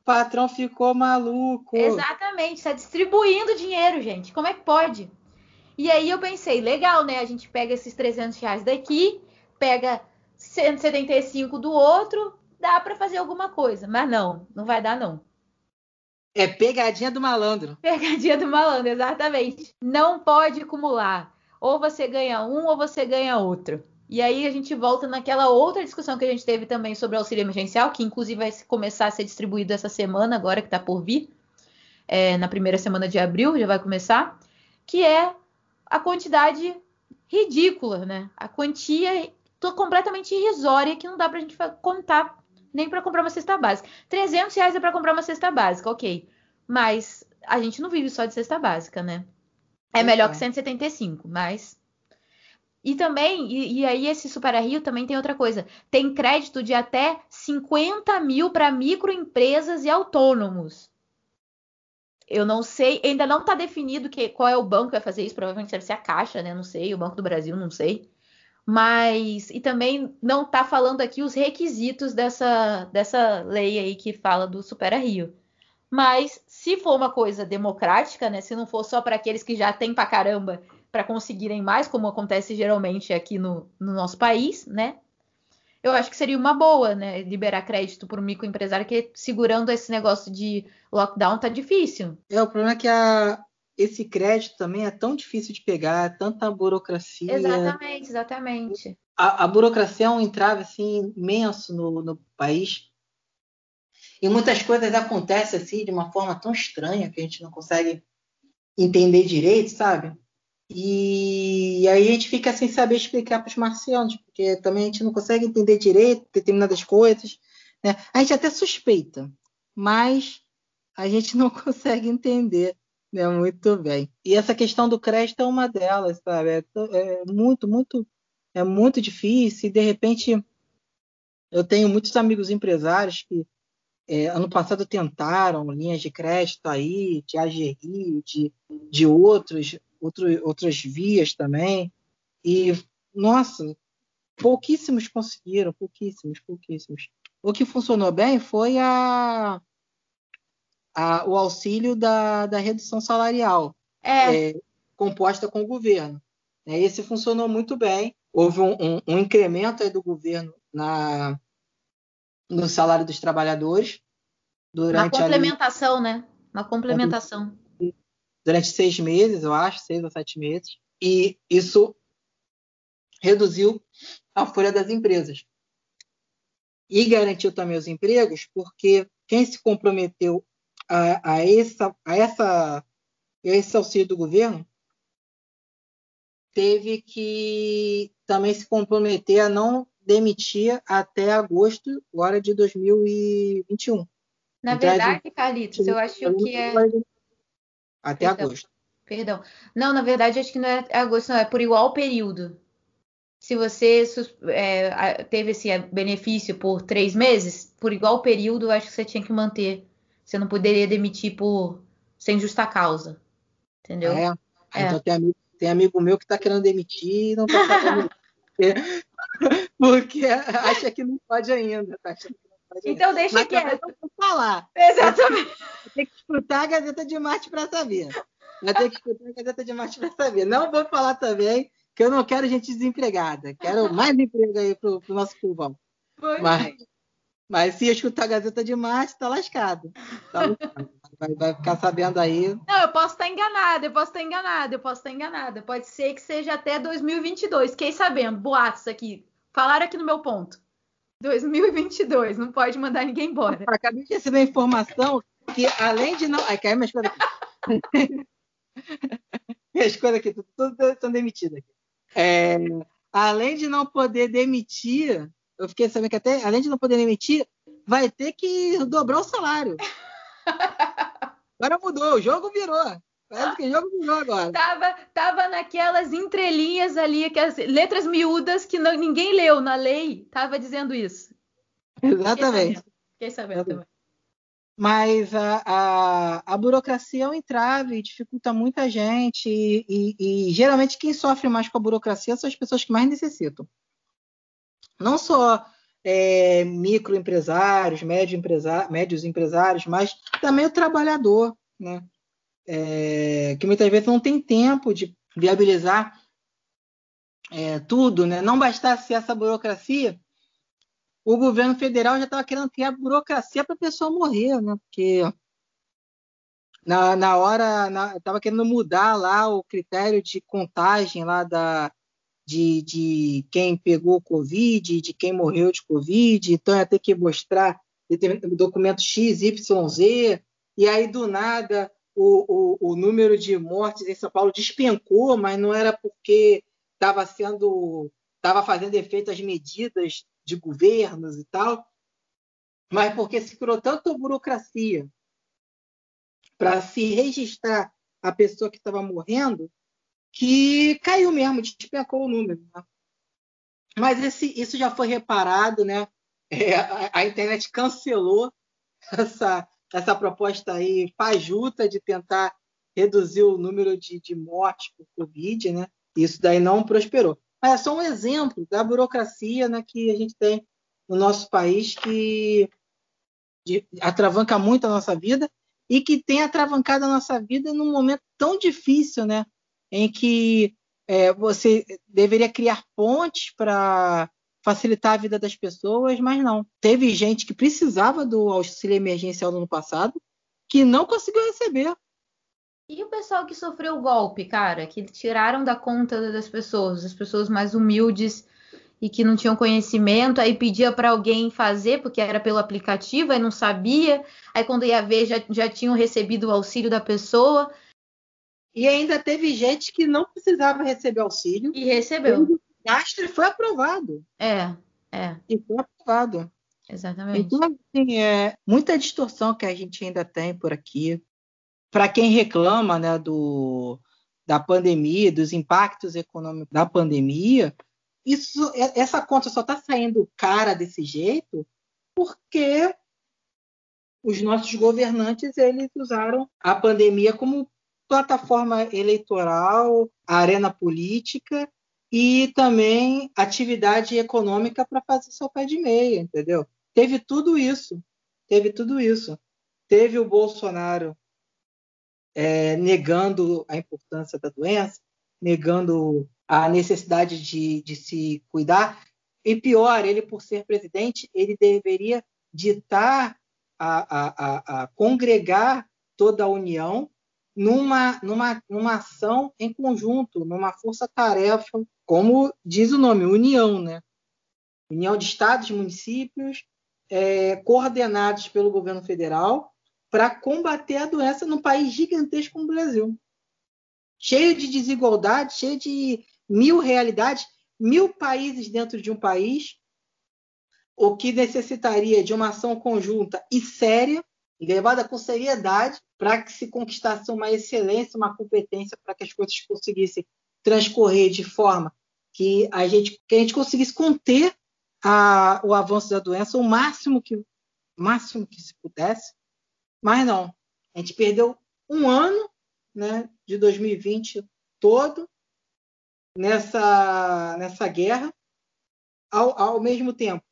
Speaker 2: O patrão ficou maluco.
Speaker 1: Exatamente, está distribuindo dinheiro, gente. Como é que pode? E aí eu pensei, legal, né? A gente pega esses 300 reais daqui, pega 175 do outro, dá para fazer alguma coisa. Mas não, não vai dar não.
Speaker 2: É pegadinha do malandro.
Speaker 1: Pegadinha do malandro, exatamente. Não pode acumular. Ou você ganha um ou você ganha outro. E aí a gente volta naquela outra discussão que a gente teve também sobre auxílio emergencial, que inclusive vai começar a ser distribuído essa semana, agora que está por vir. É, na primeira semana de abril já vai começar, que é a quantidade ridícula, né? A quantia completamente irrisória que não dá pra gente contar nem para comprar uma cesta básica. 300 reais é para comprar uma cesta básica, ok. Mas a gente não vive só de cesta básica, né? É melhor que 175, mas. E também, e, e, aí esse Super Rio também tem outra coisa. Tem crédito de até 50 mil para microempresas e autônomos. Eu não sei, ainda não está definido que, qual é o banco que vai fazer isso. Provavelmente deve ser a Caixa, né? Não sei, o Banco do Brasil, não sei. Mas, e também não está falando aqui os requisitos dessa, dessa lei aí que fala do Super Rio. Mas se for uma coisa democrática, né, se não for só para aqueles que já têm para caramba para conseguirem mais, como acontece geralmente aqui no, no, nosso país, né? Eu acho que seria uma boa, né, liberar crédito para o microempresário que segurando esse negócio de lockdown tá difícil.
Speaker 2: É, o problema é que a, esse crédito também é tão difícil de pegar, é tanta burocracia.
Speaker 1: Exatamente, exatamente.
Speaker 2: A, a burocracia é um entrave assim imenso no, no país e muitas coisas acontecem assim de uma forma tão estranha que a gente não consegue entender direito, sabe? E aí a gente fica sem saber explicar para os marcianos, porque também a gente não consegue entender direito determinadas coisas. Né? A gente até suspeita, mas a gente não consegue entender né? muito bem. E essa questão do crédito é uma delas, sabe? É, é muito, muito, é muito difícil. E de repente, eu tenho muitos amigos empresários que é, ano passado tentaram linhas de crédito aí, de AGI, de, de outros, outro, outras vias também. E, nossa, pouquíssimos conseguiram, pouquíssimos, pouquíssimos. O que funcionou bem foi a, a o auxílio da, da redução salarial,
Speaker 1: é.
Speaker 2: É, composta com o governo. É, esse funcionou muito bem. Houve um, um, um incremento do governo na, no salário dos trabalhadores durante
Speaker 1: uma complementação, ali, né? Uma complementação.
Speaker 2: Durante seis meses, eu acho, seis ou sete meses, e isso reduziu a folha das empresas e garantiu também os empregos, porque quem se comprometeu a, a, essa, a, essa, esse auxílio do governo teve que também se comprometer a não demitir até agosto agora de 2021.
Speaker 1: Na então, verdade, Carlitos, eu acho que é.
Speaker 2: Até Perdão. agosto.
Speaker 1: Perdão. Não, na verdade, acho que não é agosto, não, é por igual período. Se você é, teve esse benefício por três meses, por igual período, acho que você tinha que manter. Você não poderia demitir por sem justa causa. Entendeu?
Speaker 2: É. é. Então tem amigo, tem amigo meu que está querendo demitir e não está fazendo. porque acha que não pode ainda. Tá achando
Speaker 1: então deixa quieto.
Speaker 2: Vou falar.
Speaker 1: Exatamente.
Speaker 2: Ter que escutar a Gazeta de Marte para saber. Vai ter que escutar a Gazeta de Marte para saber. Não vou falar também que eu não quero gente desempregada. Quero mais emprego aí pro, pro nosso povão. Mas, mas se escutar a Gazeta de Marte, tá lascado. Tá lascado. Vai, vai, ficar sabendo aí.
Speaker 1: Não, eu posso estar enganada, eu posso estar enganada, eu posso estar enganada. Pode ser que seja até 2022. Fiquei sabendo, boatos aqui. Falaram aqui no meu ponto. 2022, não pode mandar ninguém embora.
Speaker 2: Acabei de receber a informação que, além de não. Ai, caiu minhas coisas aqui. minhas coisas aqui, todas estão demitidas aqui. É, além de não poder demitir, eu fiquei sabendo que até, além de não poder demitir, vai ter que dobrar o salário. Agora mudou, o jogo virou. Parece que jogo virou agora.
Speaker 1: Tava, tava naquelas entrelinhas ali, aquelas letras miúdas que não, ninguém leu na lei, tava dizendo isso.
Speaker 2: Exatamente.
Speaker 1: Fiquei sabendo, Fiquei sabendo também.
Speaker 2: mas a, a, a, burocracia é um entrave, dificulta muita gente, e, e, e, geralmente quem sofre mais com a burocracia são as pessoas que mais necessitam. Não só é, microempresários, médio médios empresários, mas também o trabalhador, né? É, que muitas vezes não tem tempo de viabilizar é, tudo, né? Não bastasse essa burocracia, o governo federal já estava querendo criar burocracia para a pessoa morrer, né? Porque na, na hora estava querendo mudar lá o critério de contagem lá da de, de quem pegou Covid, de quem morreu de Covid, então ia ter que mostrar documento X, Y, Z, e aí do nada o, o, o número de mortes em São Paulo despencou, mas não era porque estava sendo estava fazendo efeito as medidas de governos e tal, mas porque se criou tanta burocracia para se registrar a pessoa que estava morrendo, que caiu mesmo, despencou o número. Né? Mas esse, isso já foi reparado, né? É, a, a, internet cancelou essa, essa proposta aí fajuta de tentar reduzir o número de, de mortes por Covid, né? Isso daí não prosperou. É só um exemplo da burocracia né, que a gente tem no nosso país que atravanca muito a nossa vida e que tem atravancado a nossa vida num momento tão difícil, né? Em que é, você deveria criar pontes para facilitar a vida das pessoas, mas não. Teve gente que precisava do auxílio emergencial no ano passado que não conseguiu receber.
Speaker 1: E o pessoal que sofreu o golpe, cara, que tiraram da conta das pessoas, as pessoas mais humildes e que não tinham conhecimento, aí pedia para alguém fazer porque era pelo aplicativo, aí não sabia, aí quando ia ver já, já tinham recebido o auxílio da pessoa.
Speaker 2: E ainda teve gente que não precisava receber auxílio.
Speaker 1: E recebeu. O
Speaker 2: cadastro foi aprovado.
Speaker 1: É, é.
Speaker 2: E foi aprovado.
Speaker 1: Exatamente.
Speaker 2: Então, assim, é muita distorção que a gente ainda tem por aqui para quem reclama né, do, da pandemia, dos impactos econômicos da pandemia, isso, essa conta só está saindo cara desse jeito porque os nossos governantes eles usaram a pandemia como plataforma eleitoral, arena política e também atividade econômica para fazer seu pé de meia, entendeu? Teve tudo isso, teve tudo isso. Teve o Bolsonaro é, negando a importância da doença, negando a necessidade de, de se cuidar. E pior, ele, por ser presidente, ele deveria ditar, a, a, a, a congregar toda a União numa, numa, numa ação em conjunto, numa força-tarefa, como diz o nome, União, né? União de Estados e Municípios, é, coordenados pelo governo federal, para combater a doença num país gigantesco como o Brasil. Cheio de desigualdade, cheio de mil realidades, mil países dentro de um país, o que necessitaria de uma ação conjunta e séria, levada com seriedade, para que se conquistasse uma excelência, uma competência, para que as coisas conseguissem transcorrer de forma que a gente, que a gente conseguisse conter a, o avanço da doença o máximo que, máximo que se pudesse, mas não, a gente perdeu um ano né, de 2020 todo nessa, nessa guerra. Ao, ao mesmo tempo,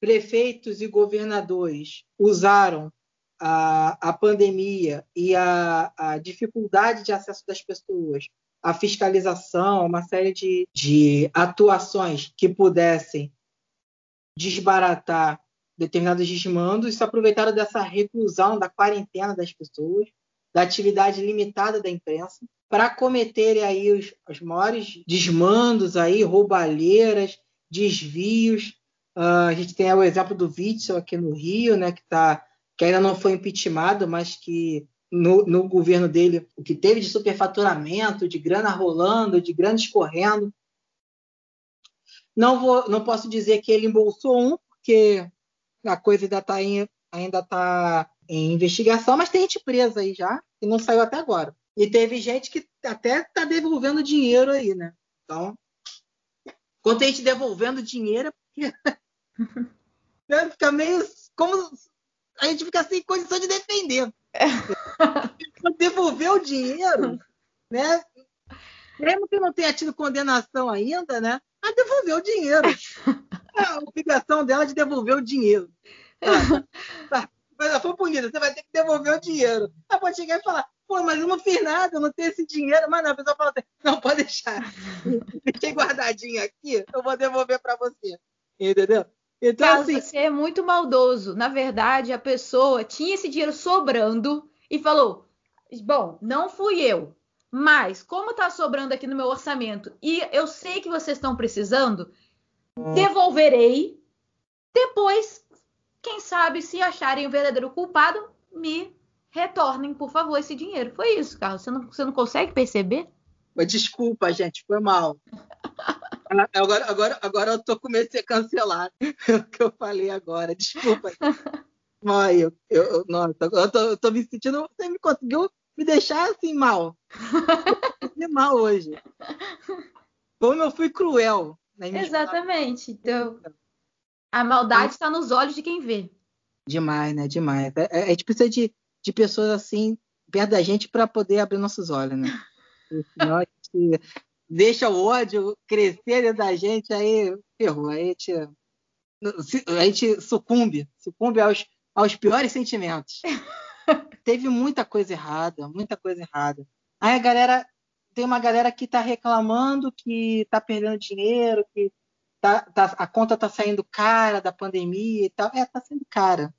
Speaker 2: prefeitos e governadores usaram a, a pandemia e a, a, dificuldade de acesso das pessoas, a fiscalização, uma série de, de atuações que pudessem desbaratar determinados desmandos se aproveitaram dessa reclusão, da quarentena das pessoas, da atividade limitada da imprensa, para cometerem aí os, os maiores desmandos aí, roubalheiras, desvios. Uh, a gente tem o exemplo do Witzel aqui no Rio, né, que, tá, que ainda não foi impeachmentado, mas que no, no, governo dele, o que teve de superfaturamento, de grana rolando, de grana escorrendo. Não, vou, não posso dizer que ele embolsou um, porque a coisa ainda está em, tá em investigação, mas tem gente presa aí já, e não saiu até agora. E teve gente que até está devolvendo dinheiro aí, né? Então, quando tem gente devolvendo dinheiro, é porque fica meio como a gente fica sem condição de defender. Devolver o dinheiro, né? Mesmo que não tenha tido condenação ainda, né? A devolver o dinheiro. É a obrigação dela de devolver o dinheiro. Tá, tá. Mas ela foi punida, você vai ter que devolver o dinheiro. Ela pode chegar e falar, pô, mas eu não fiz nada, eu não tenho esse dinheiro. Mas não, a pessoa fala assim, não, pode deixar. Fiquei guardadinho aqui, eu vou devolver para você. Entendeu?
Speaker 1: Então, assim, você é muito maldoso. Na verdade, a pessoa tinha esse dinheiro sobrando e falou: Bom, não fui eu, mas como está sobrando aqui no meu orçamento e eu sei que vocês estão precisando, devolverei. Depois, quem sabe, se acharem o verdadeiro culpado, me retornem, por favor, esse dinheiro. Foi isso, Carlos. Você não, você não consegue perceber?
Speaker 2: Desculpa, gente, foi mal. Ah, agora, agora, agora eu tô com medo de ser cancelado. É o que eu falei agora. Desculpa. Mãe, eu, eu, nossa, eu, tô, eu tô me sentindo. Você me conseguiu me deixar assim mal. Eu mal hoje. Como eu fui cruel.
Speaker 1: Exatamente. Então, a maldade está nos olhos de quem vê.
Speaker 2: Demais, né? Demais. É, é, a gente precisa de, de pessoas assim perto da gente para poder abrir nossos olhos, né? Senão a gente deixa o ódio crescer dentro da gente, aí ferrou. Aí a gente, a gente sucumbe, sucumbe aos, aos piores sentimentos. Teve muita coisa errada, muita coisa errada. Aí a galera, tem uma galera que está reclamando que está perdendo dinheiro, que tá, tá, a conta está saindo cara da pandemia e tal. É, está saindo cara.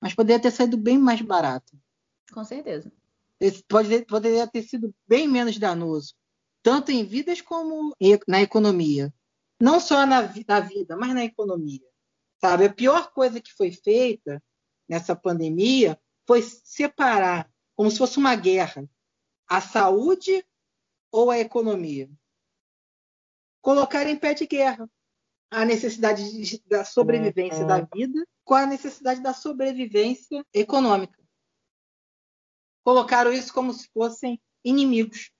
Speaker 2: Mas poderia ter saído bem mais barato.
Speaker 1: Com certeza.
Speaker 2: Pode, poderia ter sido bem menos danoso tanto em vidas como na economia. Não só na, na vida, mas na economia. Sabe? A pior coisa que foi feita nessa pandemia foi separar, como se fosse uma guerra, a saúde ou a economia. Colocar em pé de guerra a necessidade de, da sobrevivência da vida com a necessidade da sobrevivência econômica. Colocaram isso como se fossem inimigos.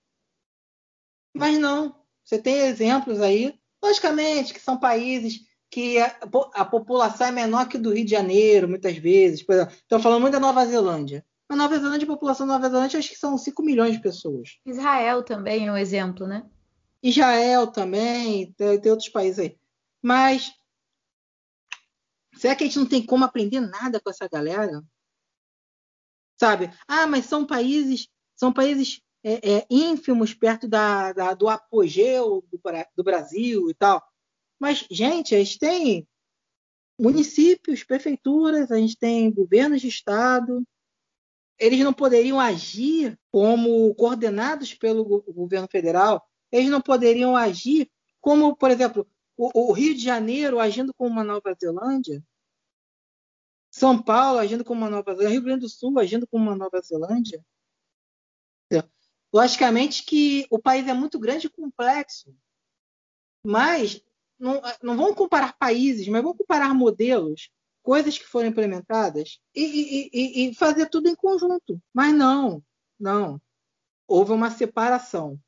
Speaker 2: Mas não. Você tem exemplos aí, logicamente, que são países que a, a população é menor que do Rio de Janeiro, muitas vezes. Estou falando muito da Nova Zelândia. A Nova Zelândia, a população da Nova Zelândia, acho que são 5 milhões de pessoas.
Speaker 1: Israel também é um exemplo, né?
Speaker 2: Israel também, tem, tem outros países aí. Mas será que a gente não tem como aprender nada com essa galera? Sabe? Ah, mas são países, são países é, é, ínfimos perto da, da, do apogeu do, do Brasil e tal. Mas, gente, a gente tem municípios, prefeituras, a gente tem governos de estado. Eles não poderiam agir como coordenados pelo governo federal. Eles não poderiam agir como, por exemplo, o, o Rio de Janeiro agindo como uma Nova Zelândia, São Paulo agindo como uma Nova Zelândia, Rio Grande do Sul agindo como uma Nova Zelândia. Logicamente que o país é muito grande e complexo, mas não, não vamos comparar países, mas vamos comparar modelos, coisas que foram implementadas e, e, e fazer tudo em conjunto. Mas não, não. Houve uma separação.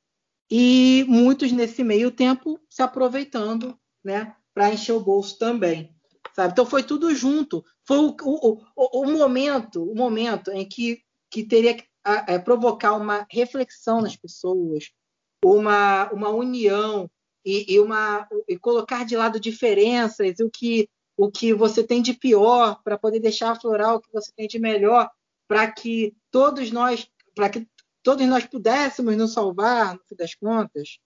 Speaker 2: E muitos nesse meio tempo se aproveitando né, para encher o bolso também. Sabe? Então foi tudo junto. Foi o, o, o, o momento, o momento em que, que teria que a, a provocar uma reflexão nas pessoas, uma, uma união e, e, uma, e colocar de lado diferenças o que, o que você tem de pior para poder deixar aflorar o que você tem de melhor para que todos nós para que todos nós pudéssemos nos salvar no fim das contas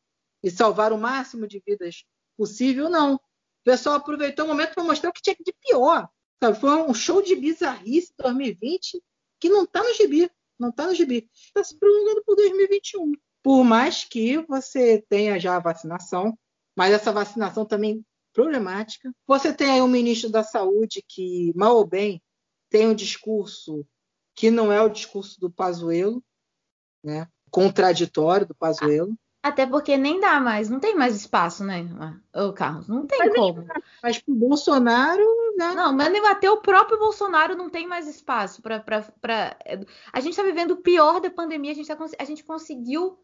Speaker 2: e salvar o máximo de vidas possível não o pessoal aproveitou o momento para mostrar o que tinha de pior sabe? foi um show de bizarrice 2020 que não está no gibi não está no gibi. Está se prolongando por 2021. Por mais que você tenha já a vacinação, mas essa vacinação também problemática. Você tem aí um ministro da Saúde que, mal ou bem, tem um discurso que não é o discurso do Pazuello, né? contraditório do Pazuello.
Speaker 1: Até porque nem dá mais, não tem mais espaço, né, o Carlos? Não tem mas, como.
Speaker 2: Mas pro Bolsonaro, né?
Speaker 1: Não, mas até o próprio Bolsonaro não tem mais espaço para. A gente está vivendo o pior da pandemia, a gente, tá, a gente conseguiu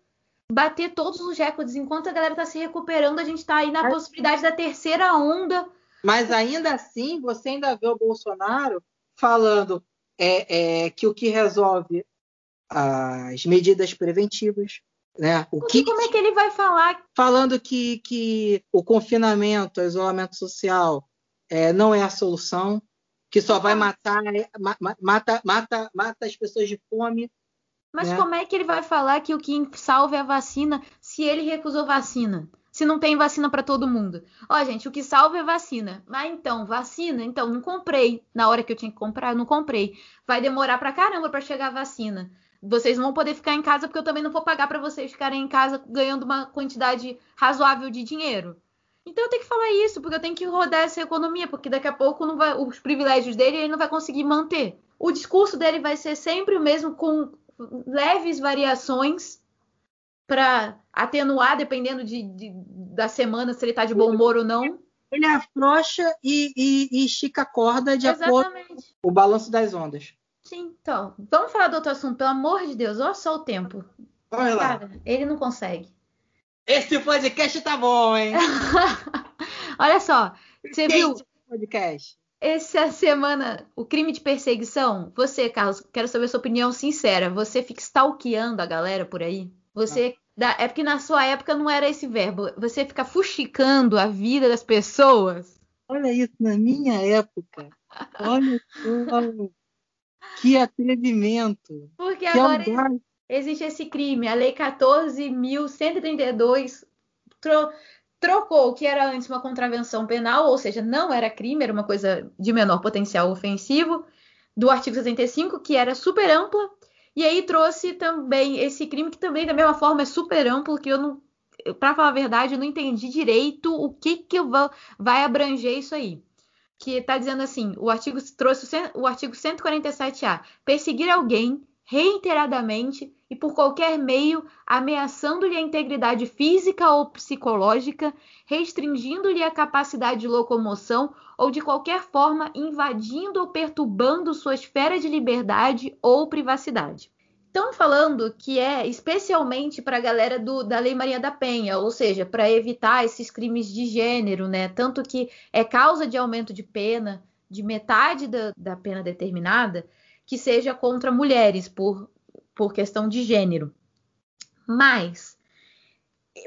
Speaker 1: bater todos os recordes. Enquanto a galera está se recuperando, a gente está aí na mas... possibilidade da terceira onda.
Speaker 2: Mas ainda assim, você ainda vê o Bolsonaro falando: é, é que o que resolve as medidas preventivas, né?
Speaker 1: O que, como é que ele vai falar?
Speaker 2: Falando que, que o confinamento, o isolamento social é, não é a solução, que só vai matar, mata, mata, mata as pessoas de fome.
Speaker 1: Mas né? como é que ele vai falar que o que salva é a vacina se ele recusou vacina? Se não tem vacina para todo mundo. Ó, gente, o que salva é vacina. Mas então, vacina? Então, não comprei. Na hora que eu tinha que comprar, não comprei. Vai demorar pra caramba para chegar a vacina. Vocês não vão poder ficar em casa porque eu também não vou pagar para vocês ficarem em casa ganhando uma quantidade razoável de dinheiro. Então eu tenho que falar isso, porque eu tenho que rodar essa economia, porque daqui a pouco não vai, os privilégios dele ele não vai conseguir manter. O discurso dele vai ser sempre o mesmo, com leves variações para atenuar, dependendo de, de, da semana, se ele está de bom humor ou não.
Speaker 2: Ele afrouxa e, e, e estica a corda de Exatamente. acordo com o balanço das ondas.
Speaker 1: Sim, então. Vamos falar do outro assunto, pelo amor de Deus. Olha só o tempo.
Speaker 2: Olha lá. Cara,
Speaker 1: ele não consegue.
Speaker 2: Esse podcast tá bom, hein?
Speaker 1: Olha só. Você viu?
Speaker 2: Podcast.
Speaker 1: Essa semana, o crime de perseguição. Você, Carlos, quero saber sua opinião sincera. Você fica stalkeando a galera por aí? Você. Dá, é porque na sua época não era esse verbo. Você fica fuxicando a vida das pessoas.
Speaker 2: Olha isso, na minha época. Olha só. Que atrevimento!
Speaker 1: Porque que agora audácia. existe esse crime. A Lei 14.132 tro trocou o que era antes uma contravenção penal, ou seja, não era crime, era uma coisa de menor potencial ofensivo, do artigo 65, que era super ampla, e aí trouxe também esse crime que também da mesma forma é super amplo, que eu não, para falar a verdade, eu não entendi direito o que que vai abranger isso aí que está dizendo assim: o artigo trouxe o artigo 147A, perseguir alguém reiteradamente e por qualquer meio, ameaçando-lhe a integridade física ou psicológica, restringindo-lhe a capacidade de locomoção ou de qualquer forma invadindo ou perturbando sua esfera de liberdade ou privacidade estão falando que é especialmente para a galera do, da Lei Maria da Penha, ou seja, para evitar esses crimes de gênero, né? Tanto que é causa de aumento de pena de metade da, da pena determinada que seja contra mulheres por, por questão de gênero. Mas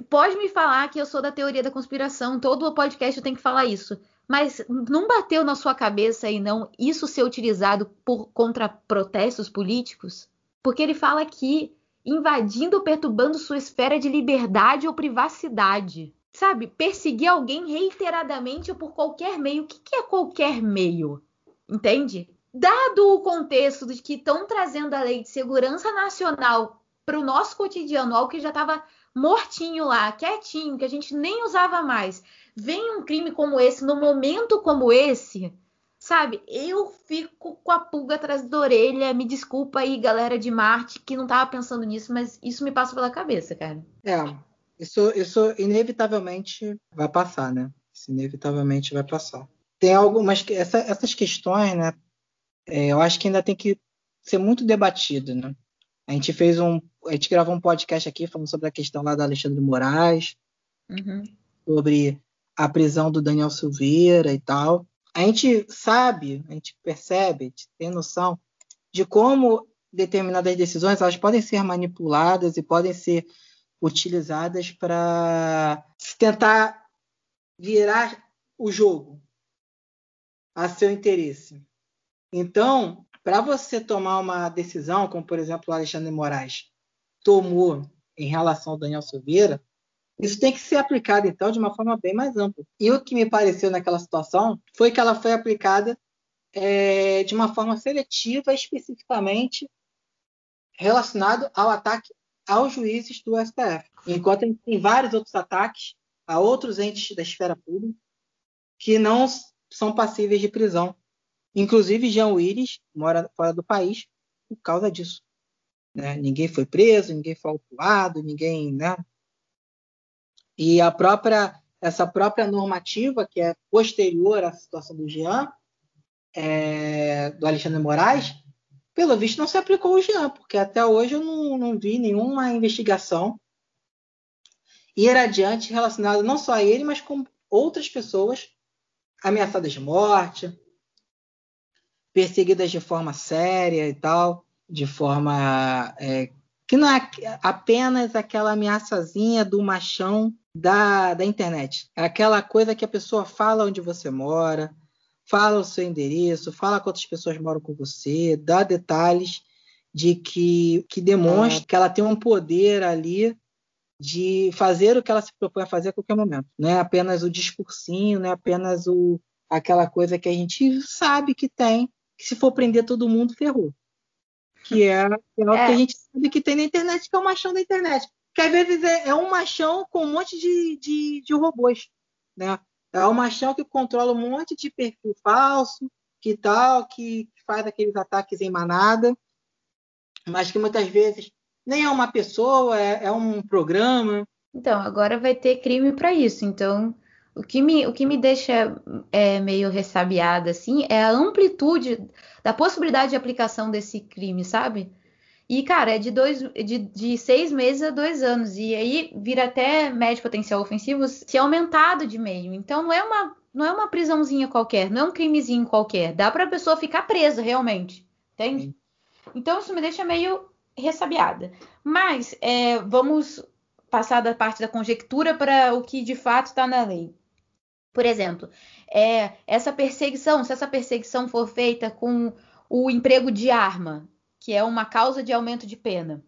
Speaker 1: pode me falar que eu sou da teoria da conspiração, todo o podcast eu tenho que falar isso. Mas não bateu na sua cabeça aí não isso ser utilizado por contra protestos políticos? Porque ele fala aqui invadindo ou perturbando sua esfera de liberdade ou privacidade. Sabe, perseguir alguém reiteradamente ou por qualquer meio. O que, que é qualquer meio? Entende? Dado o contexto de que estão trazendo a lei de segurança nacional para o nosso cotidiano, algo que já estava mortinho lá, quietinho, que a gente nem usava mais, vem um crime como esse, no momento como esse, Sabe, eu fico com a pulga atrás da orelha. Me desculpa aí, galera de Marte, que não tava pensando nisso, mas isso me passa pela cabeça, cara.
Speaker 2: É, isso, isso inevitavelmente vai passar, né? Isso inevitavelmente vai passar. Tem algumas. Essa, essas questões, né? É, eu acho que ainda tem que ser muito debatido, né? A gente fez um. A gente gravou um podcast aqui falando sobre a questão lá da Alexandre Moraes,
Speaker 1: uhum.
Speaker 2: sobre a prisão do Daniel Silveira e tal a gente sabe, a gente percebe, tem noção de como determinadas decisões elas podem ser manipuladas e podem ser utilizadas para tentar virar o jogo a seu interesse. Então, para você tomar uma decisão, como por exemplo o Alexandre Moraes tomou em relação ao Daniel Silveira, isso tem que ser aplicado, então, de uma forma bem mais ampla. E o que me pareceu naquela situação foi que ela foi aplicada é, de uma forma seletiva, especificamente relacionado ao ataque aos juízes do STF. Enquanto a gente tem vários outros ataques a outros entes da esfera pública que não são passíveis de prisão. Inclusive, Jean Willis mora fora do país por causa disso. Né? Ninguém foi preso, ninguém foi autuado, ninguém né, e a própria essa própria normativa que é posterior à situação do Jean, é, do Alexandre Moraes, pelo visto não se aplicou ao Jean, porque até hoje eu não, não vi nenhuma investigação ir adiante relacionada não só a ele, mas com outras pessoas ameaçadas de morte, perseguidas de forma séria e tal, de forma é, que não é apenas aquela ameaçazinha do machão da, da internet. É aquela coisa que a pessoa fala onde você mora, fala o seu endereço, fala quantas pessoas moram com você, dá detalhes de que, que demonstra é. que ela tem um poder ali de fazer o que ela se propõe a fazer a qualquer momento. Não é apenas o discursinho, não é apenas o, aquela coisa que a gente sabe que tem, que se for prender todo mundo, ferrou. Que é, é o é. que a gente sabe que tem na internet, que é o machão da internet. Que às vezes é, é um machão com um monte de, de, de robôs. Né? É um machão que controla um monte de perfil falso, que tal, que faz aqueles ataques em manada, mas que muitas vezes nem é uma pessoa, é, é um programa.
Speaker 1: Então, agora vai ter crime para isso. Então, o que me, o que me deixa é, meio ressabiada, assim, é a amplitude da possibilidade de aplicação desse crime, sabe? E, cara, é de, dois, de, de seis meses a dois anos. E aí vira até médio potencial ofensivo se aumentado de meio. Então, não é uma, não é uma prisãozinha qualquer, não é um crimezinho qualquer. Dá pra pessoa ficar presa, realmente. Entende? Então, isso me deixa meio ressabiada. Mas é, vamos passar da parte da conjectura para o que de fato está na lei. Por exemplo, é, essa perseguição, se essa perseguição for feita com o emprego de arma, que é uma causa de aumento de pena,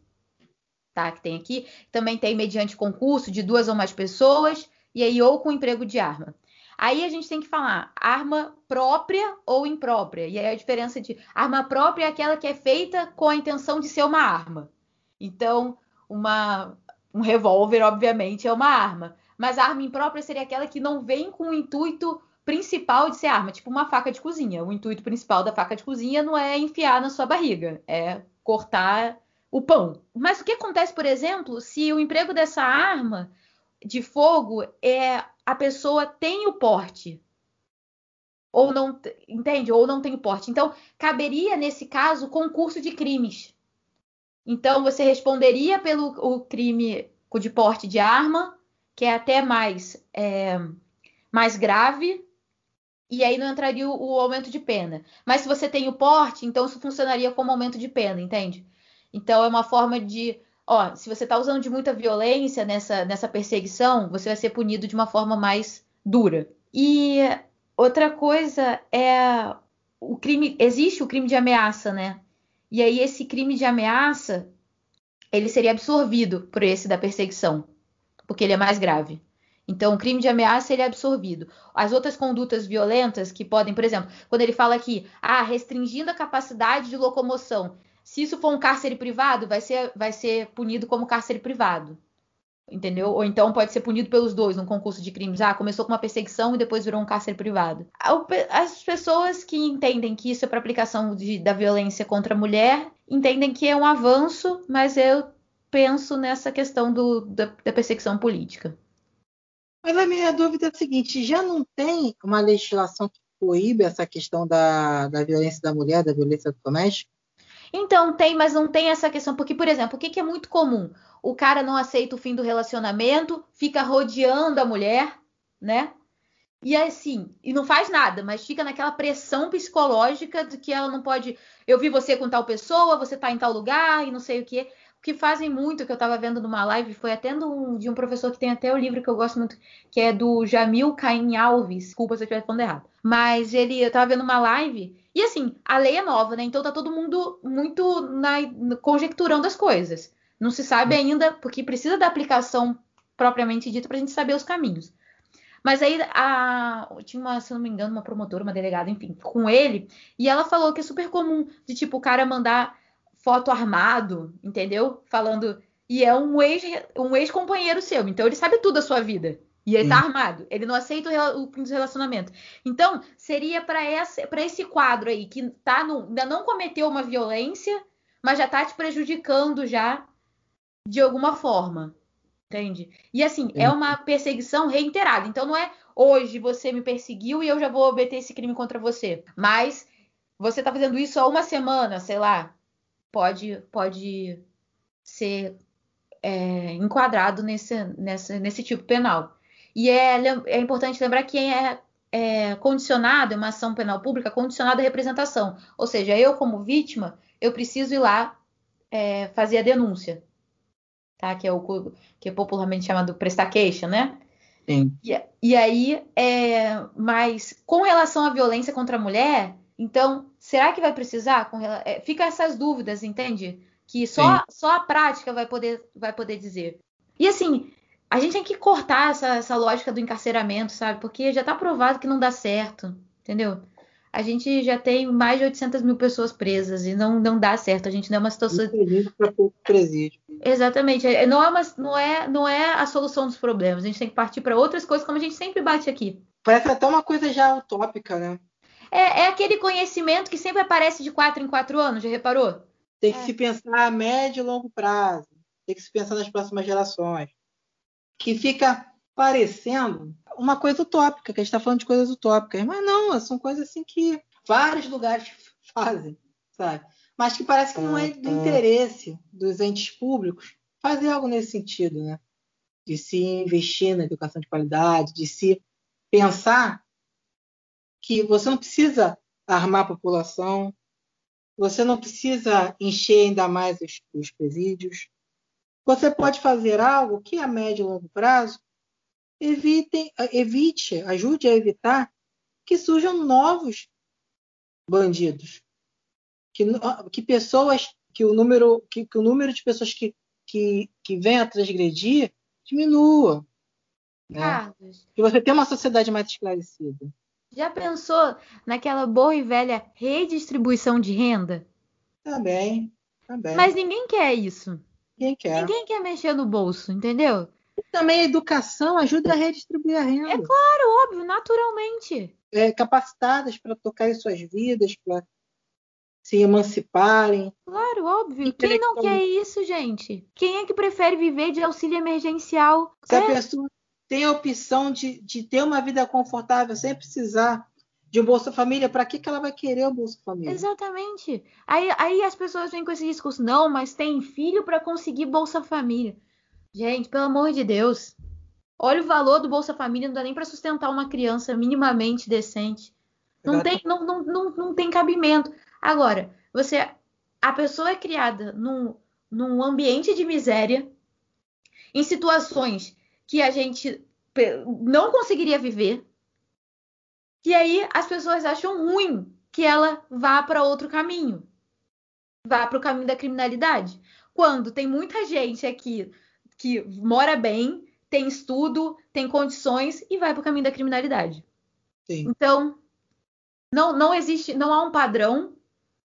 Speaker 1: tá? Que tem aqui, também tem mediante concurso de duas ou mais pessoas, e aí ou com emprego de arma. Aí a gente tem que falar arma própria ou imprópria. E aí a diferença de arma própria é aquela que é feita com a intenção de ser uma arma. Então, uma, um revólver, obviamente, é uma arma. Mas a arma imprópria seria aquela que não vem com o intuito principal de ser arma, tipo uma faca de cozinha. O intuito principal da faca de cozinha não é enfiar na sua barriga, é cortar o pão. Mas o que acontece, por exemplo, se o emprego dessa arma de fogo é a pessoa tem o porte ou não entende ou não tem o porte. Então caberia nesse caso concurso de crimes. Então você responderia pelo o crime de porte de arma, que é até mais é, mais grave, e aí não entraria o, o, aumento de pena. Mas se você tem o porte, então isso funcionaria como aumento de pena, entende? Então é uma forma de ó, se você está usando de muita violência nessa, nessa perseguição, você vai ser punido de uma forma mais dura. E outra coisa é o crime, existe o crime de ameaça, né? E aí esse crime de ameaça, ele seria absorvido por esse da perseguição, porque ele é mais grave. Então, o crime de ameaça ele é absorvido. As outras condutas violentas que podem, por exemplo, quando ele fala aqui, ah, restringindo a capacidade de locomoção, se isso for um cárcere privado, vai ser, vai ser punido como cárcere privado. Entendeu? Ou então pode ser punido pelos dois num concurso de crimes. Ah, começou com uma perseguição e depois virou um cárcere privado. As pessoas que entendem que isso é para aplicação de, da violência contra a mulher entendem que é um avanço, mas eu penso nessa questão do, da, da perseguição política.
Speaker 2: Mas a minha dúvida é a seguinte: já não tem uma legislação que proíbe essa questão da, da violência da mulher, da violência doméstica?
Speaker 1: Então, tem, mas não tem essa questão. Porque, por exemplo, o que, que é muito comum? O cara não aceita o fim do relacionamento, fica rodeando a mulher, né? E assim, e não faz nada, mas fica naquela pressão psicológica de que ela não pode. Eu vi você com tal pessoa, você tá em tal lugar e não sei o quê que fazem muito, que eu estava vendo numa live, foi até um, de um professor que tem até o livro que eu gosto muito, que é do Jamil Caim Alves. Desculpa se eu estiver falando errado. Mas ele, eu estava vendo uma live, e assim, a lei é nova, né? Então tá todo mundo muito na, conjecturando as coisas. Não se sabe ainda, porque precisa da aplicação propriamente dita para a gente saber os caminhos. Mas aí a, tinha uma, se não me engano, uma promotora, uma delegada, enfim, com ele, e ela falou que é super comum de tipo o cara mandar foto armado, entendeu? Falando. E é um ex um ex-companheiro seu, então ele sabe tudo da sua vida. E ele tá Sim. tá armado. Ele não aceita o fim dos relacionamentos. Então, seria para esse quadro aí, que tá no, ainda não cometeu uma violência, mas já tá te prejudicando já de alguma forma. Entende? E assim, Sim. é uma perseguição reiterada. Então, não é hoje você me perseguiu e eu já vou obter esse crime contra você. Mas você tá fazendo isso há uma semana, sei lá pode, pode ser é, enquadrado nesse, nesse, nesse tipo penal. E é, é importante lembrar que é, é, condicionada, é uma ação penal pública condicionada à representação. Ou seja, eu, como vítima, eu preciso ir lá é, fazer a denúncia, tá? Que é o que é popularmente chamado prestar queixa, né?
Speaker 2: Sim.
Speaker 1: E, e aí, é, mas com relação à violência contra a mulher, então, será que vai precisar? Com, é, fica essas dúvidas, entende? Que só, só a prática vai poder, vai poder dizer. E assim, a gente tem que cortar essa, essa lógica do encarceramento, sabe? Porque já está provado que não dá certo, entendeu? A gente já tem mais de 800 mil pessoas presas e não, não dá certo. A gente não é uma situação.
Speaker 2: para pouco presídio.
Speaker 1: Exatamente. É, não é, uma, não, é, não é a solução dos problemas. A gente tem que partir para outras coisas, como a gente sempre bate aqui.
Speaker 2: Parece até uma coisa já utópica, né?
Speaker 1: É, é aquele conhecimento que sempre aparece de quatro em quatro anos, já reparou?
Speaker 2: Tem que é. se pensar a médio e longo prazo. Tem que se pensar nas próximas gerações. Que fica parecendo uma coisa utópica, que a gente está falando de coisas utópicas. Mas não, são coisas assim que vários lugares fazem, sabe? Mas que parece que não é do interesse dos entes públicos fazer algo nesse sentido, né? De se investir na educação de qualidade, de se pensar que você não precisa armar a população, você não precisa encher ainda mais os, os presídios. Você pode fazer algo que a médio e longo prazo evite, evite, ajude a evitar que surjam novos bandidos, que, que pessoas, que o número, que, que o número de pessoas que, que, que vem a transgredir diminua, né?
Speaker 1: Carlos.
Speaker 2: Que você tenha uma sociedade mais esclarecida.
Speaker 1: Já pensou naquela boa e velha redistribuição de renda?
Speaker 2: Também, também.
Speaker 1: Mas ninguém quer isso.
Speaker 2: Ninguém quer.
Speaker 1: Ninguém quer mexer no bolso, entendeu?
Speaker 2: E também a educação ajuda a redistribuir a renda.
Speaker 1: É claro, óbvio, naturalmente.
Speaker 2: É, capacitadas para tocar em suas vidas, para se emanciparem.
Speaker 1: Claro, óbvio. Quem não quer isso, gente? Quem é que prefere viver de auxílio emergencial?
Speaker 2: Se é. a pessoa tem a opção de, de ter uma vida confortável sem precisar de um Bolsa Família, para que, que ela vai querer o Bolsa Família?
Speaker 1: Exatamente. Aí, aí as pessoas vêm com esse discurso, não, mas tem filho para conseguir Bolsa Família. Gente, pelo amor de Deus. Olha o valor do Bolsa Família, não dá nem para sustentar uma criança minimamente decente. Não tem, não, não, não, não tem cabimento. Agora, você. A pessoa é criada num, num ambiente de miséria, em situações que a gente não conseguiria viver. E aí as pessoas acham ruim que ela vá para outro caminho. Vá para o caminho da criminalidade. Quando tem muita gente aqui que mora bem, tem estudo, tem condições e vai para o caminho da criminalidade.
Speaker 2: Sim.
Speaker 1: Então, não, não existe, não há um padrão,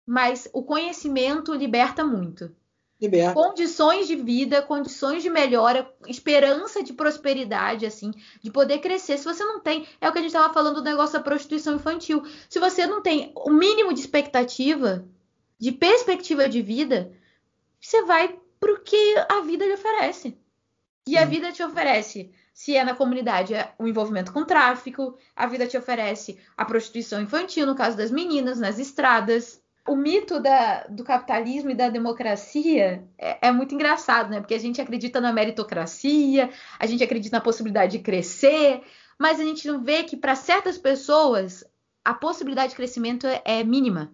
Speaker 1: mas o conhecimento liberta muito.
Speaker 2: Liberta.
Speaker 1: Condições de vida, condições de melhora, esperança de prosperidade, assim, de poder crescer. Se você não tem, é o que a gente estava falando do negócio da prostituição infantil. Se você não tem o mínimo de expectativa, de perspectiva de vida, você vai pro que a vida lhe oferece. E a vida te oferece, se é na comunidade, é o envolvimento com tráfico, a vida te oferece a prostituição infantil, no caso das meninas, nas estradas, o mito da, do capitalismo e da democracia é, é, muito engraçado, né? Porque a gente acredita na meritocracia, a gente acredita na possibilidade de crescer, mas a gente não vê que para certas pessoas a possibilidade de crescimento é, é mínima.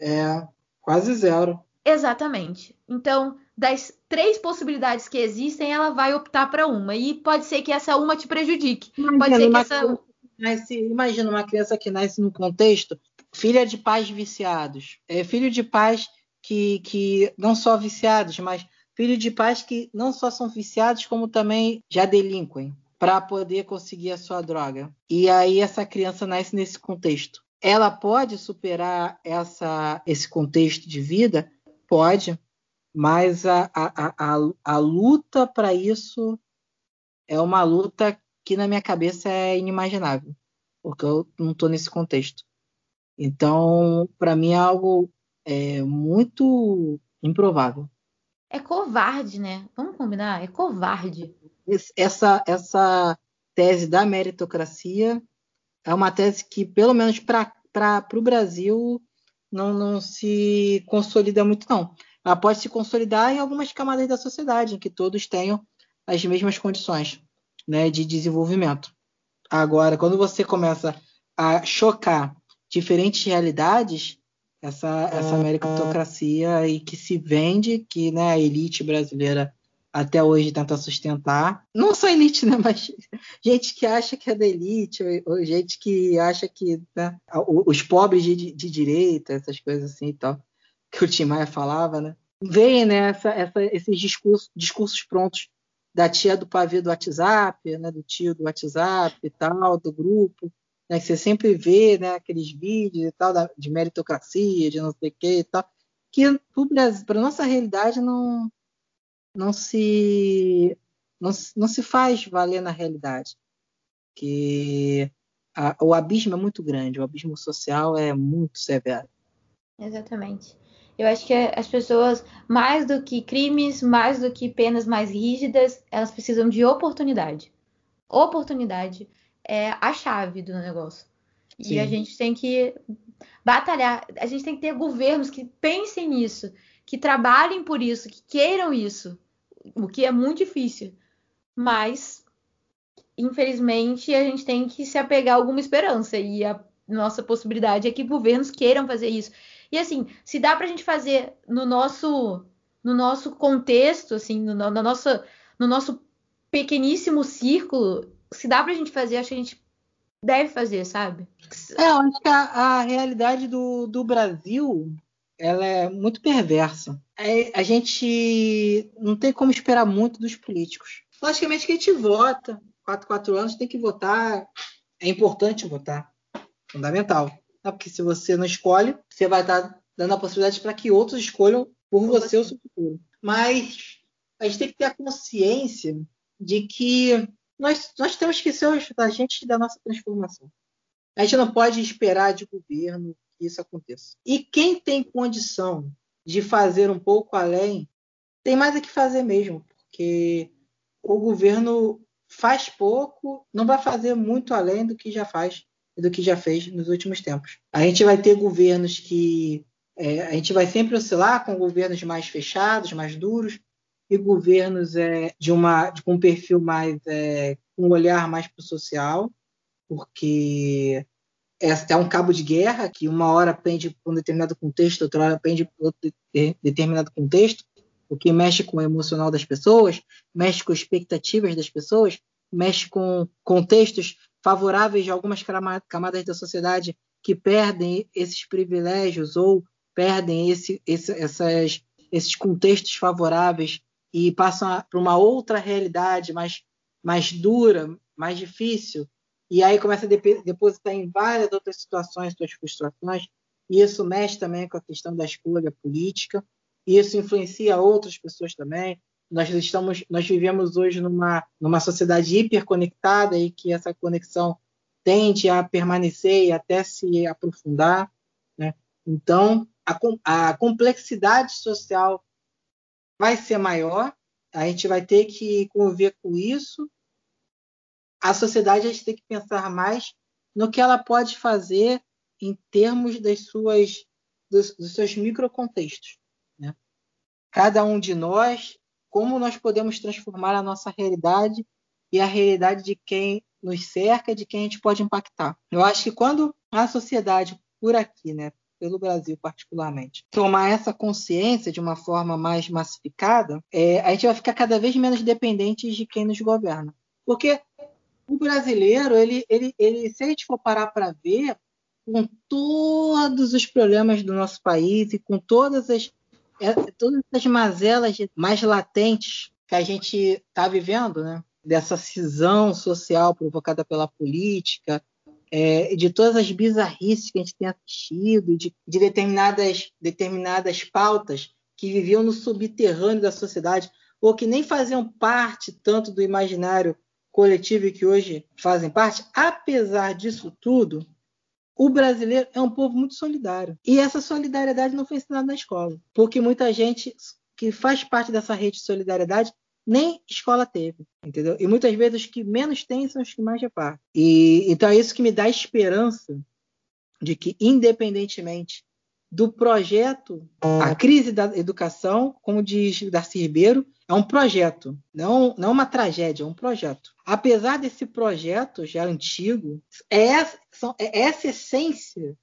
Speaker 2: É, quase zero.
Speaker 1: Exatamente. Então, das três possibilidades que existem, ela vai optar para uma. E pode ser que essa uma te prejudique. Imagina pode ser que essa.
Speaker 2: Nasce, imagina uma criança que nasce num contexto filha de pais viciados, é filho de pais que, que não só viciados, mas filho de pais que não só são viciados, como também já delinquem para poder conseguir a sua droga. E aí essa criança nasce nesse contexto. Ela pode superar essa, esse contexto de vida? Pode, mas a, a, a, a luta para isso é uma luta que na minha cabeça é inimaginável, porque eu não estou nesse contexto. Então, para mim é algo é, muito improvável.
Speaker 1: É covarde, né? Vamos combinar? É covarde.
Speaker 2: Essa, essa tese da meritocracia é uma tese que, pelo menos para o Brasil, não, não se consolida muito, não. Ela pode se consolidar em algumas camadas da sociedade, em que todos tenham as mesmas condições né, de desenvolvimento. Agora, quando você começa a chocar diferentes realidades, essa, essa meritocracia aí que se vende, que né, a elite brasileira até hoje tenta sustentar. Não só elite, né? Mas gente que acha que é da elite, ou, ou gente que acha que né, os pobres de, de, direita, essas coisas assim e tal, que o Tim Maia falava, né? Vem né, essa, essa, esses discursos, discursos prontos da tia do pavê do WhatsApp, né, do tio do WhatsApp e tal, do grupo, né, que você sempre vê né, aqueles vídeos e tal da, de meritocracia, de não sei o que e tal, que para nossa realidade não, não se não, não se faz valer na realidade. Que a, o abismo é muito grande, o abismo social é muito severo.
Speaker 1: Exatamente. Eu acho que as pessoas, mais do que crimes, mais do que penas mais rígidas, elas precisam de oportunidade. Oportunidade é a chave do negócio. Sim. E a gente tem que batalhar, a gente tem que ter governos que pensem nisso, que trabalhem por isso, que queiram isso, o que é muito difícil. Mas, infelizmente, a gente tem que se apegar a alguma esperança. E a nossa possibilidade é que governos queiram fazer isso. E assim, se dá para a gente fazer no nosso no nosso contexto, assim, no, no, nosso, no nosso pequeníssimo círculo, se dá para a gente fazer, acho que a gente deve fazer, sabe?
Speaker 2: É, eu acho que a, a realidade do, do Brasil ela é muito perversa. É, a gente não tem como esperar muito dos políticos. Logicamente que a gente vota, quatro, quatro anos tem que votar, é importante votar, fundamental. Né? Porque se você não escolhe, você vai estar dando a possibilidade para que outros escolham por você o seu futuro. Mas a gente tem que ter a consciência de que nós, nós temos que ser os agentes da nossa transformação. A gente não pode esperar de governo que isso aconteça. E quem tem condição de fazer um pouco além, tem mais a que fazer mesmo, porque o governo faz pouco, não vai fazer muito além do que já faz e do que já fez nos últimos tempos. A gente vai ter governos que é, a gente vai sempre oscilar com governos mais fechados, mais duros, e governos é, de uma de um perfil mais é, com um olhar mais para o social, porque é, é, um cabo de guerra que uma hora pende para um determinado contexto, outra hora pende para outro determinado contexto, o que mexe com o emocional das pessoas, mexe com expectativas das pessoas, mexe com contextos favoráveis de algumas camadas da sociedade que perdem esses privilégios ou perdem esse, esse, essas, esses contextos favoráveis e passam para uma outra realidade mais, mais dura, mais difícil, e aí começa a depositar em várias outras situações suas frustrações, e isso mexe também com a questão da escolha política, e isso influencia outras pessoas também. Nós estamos, nós vivemos hoje numa, numa sociedade hiperconectada e que essa conexão tende a permanecer e até se aprofundar. Né? Então, a, a complexidade social vai ser maior, a gente vai ter que conviver com isso. A sociedade a gente tem que pensar mais no que ela pode fazer em termos das suas dos, dos seus microcontextos. Né? Cada um de nós, como nós podemos transformar a nossa realidade e a realidade de quem nos cerca, de quem a gente pode impactar. Eu acho que quando a sociedade por aqui, né, pelo Brasil particularmente, tomar essa consciência de uma forma mais massificada, é, a gente vai ficar cada vez menos dependente de quem nos governa. Porque o brasileiro, ele, ele, ele se a gente for parar para ver, com todos os problemas do nosso país e com todas as, é, todas as mazelas mais latentes que a gente está vivendo, né? dessa cisão social provocada pela política, é, de todas as bizarrices que a gente tem assistido, de, de determinadas, determinadas pautas que viviam no subterrâneo da sociedade, ou que nem faziam parte tanto do imaginário coletivo e que hoje fazem parte, apesar disso tudo, o brasileiro é um povo muito solidário. E essa solidariedade não foi ensinada na escola, porque muita gente que faz parte dessa rede de solidariedade nem escola teve, entendeu? E muitas vezes os que menos têm são os que mais repartem. E então é isso que me dá esperança de que, independentemente do projeto A Crise da Educação, como diz Darcy Ribeiro, é um projeto, não, não uma tragédia, é um projeto. Apesar desse projeto já antigo, é, é essa essência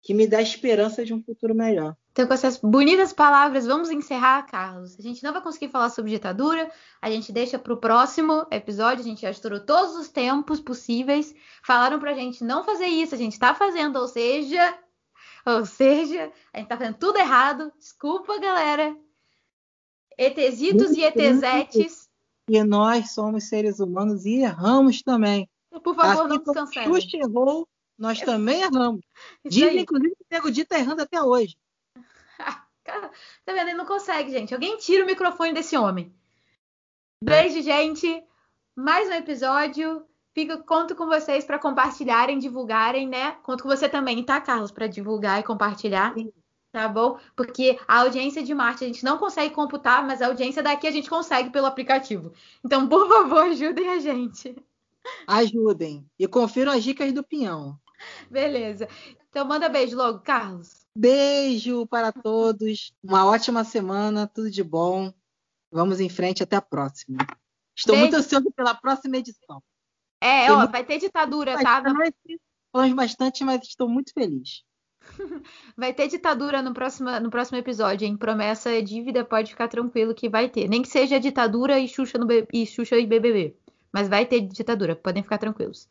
Speaker 2: que me dá esperança de um futuro melhor.
Speaker 1: Então, com essas bonitas palavras, vamos encerrar, Carlos. A gente não vai conseguir falar sobre ditadura, a gente deixa para o próximo episódio. A gente já estourou todos os tempos possíveis. Falaram para a gente não fazer isso, a gente está fazendo, ou seja, ou seja, a gente está fazendo tudo errado. Desculpa, galera. ETzitos e ETzetes.
Speaker 2: E nós somos seres humanos e erramos também.
Speaker 1: Por favor, assim não cancelem.
Speaker 2: Xuxa errou, nós também erramos. Dizem, inclusive, que o Nego Di tá errando até hoje.
Speaker 1: Cara, tá vendo? Ele não consegue, gente. Alguém tira o microfone desse homem. Beijo, gente. Mais um episódio. Fico, conto com vocês para compartilharem, divulgarem, né? Conto com você também, tá, Carlos, para divulgar e compartilhar. Sim. Tá bom? Porque a audiência de Marte a gente não consegue computar, mas a audiência daqui a gente consegue pelo aplicativo. Então, por favor, ajudem a gente.
Speaker 2: Ajudem. E confiram as dicas do Pinhão.
Speaker 1: Beleza. Então, manda beijo logo, Carlos.
Speaker 2: Beijo para todos. Uma ótima semana. Tudo de bom. Vamos em frente. Até a próxima. Estou beijo. muito ansioso pela próxima edição.
Speaker 1: É, ó, vai ter ditadura, tá?
Speaker 2: Falamos bastante, mas estou muito feliz.
Speaker 1: Vai ter ditadura no próximo, no próximo episódio, hein? Promessa é dívida, pode ficar tranquilo que vai ter. Nem que seja ditadura e Xuxa, no, e Xuxa e BBB. Mas vai ter ditadura, podem ficar tranquilos.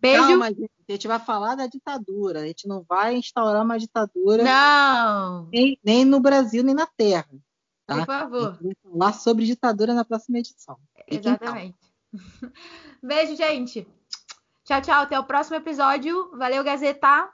Speaker 1: Beijo.
Speaker 2: Calma, gente. A gente vai falar da ditadura. A gente não vai instaurar uma ditadura.
Speaker 1: Não.
Speaker 2: Nem, nem no Brasil, nem na Terra. Tá?
Speaker 1: Por favor. A gente
Speaker 2: vai falar sobre ditadura na próxima edição.
Speaker 1: Exatamente. Beijo, gente. Tchau, tchau. Até o próximo episódio. Valeu, Gazeta.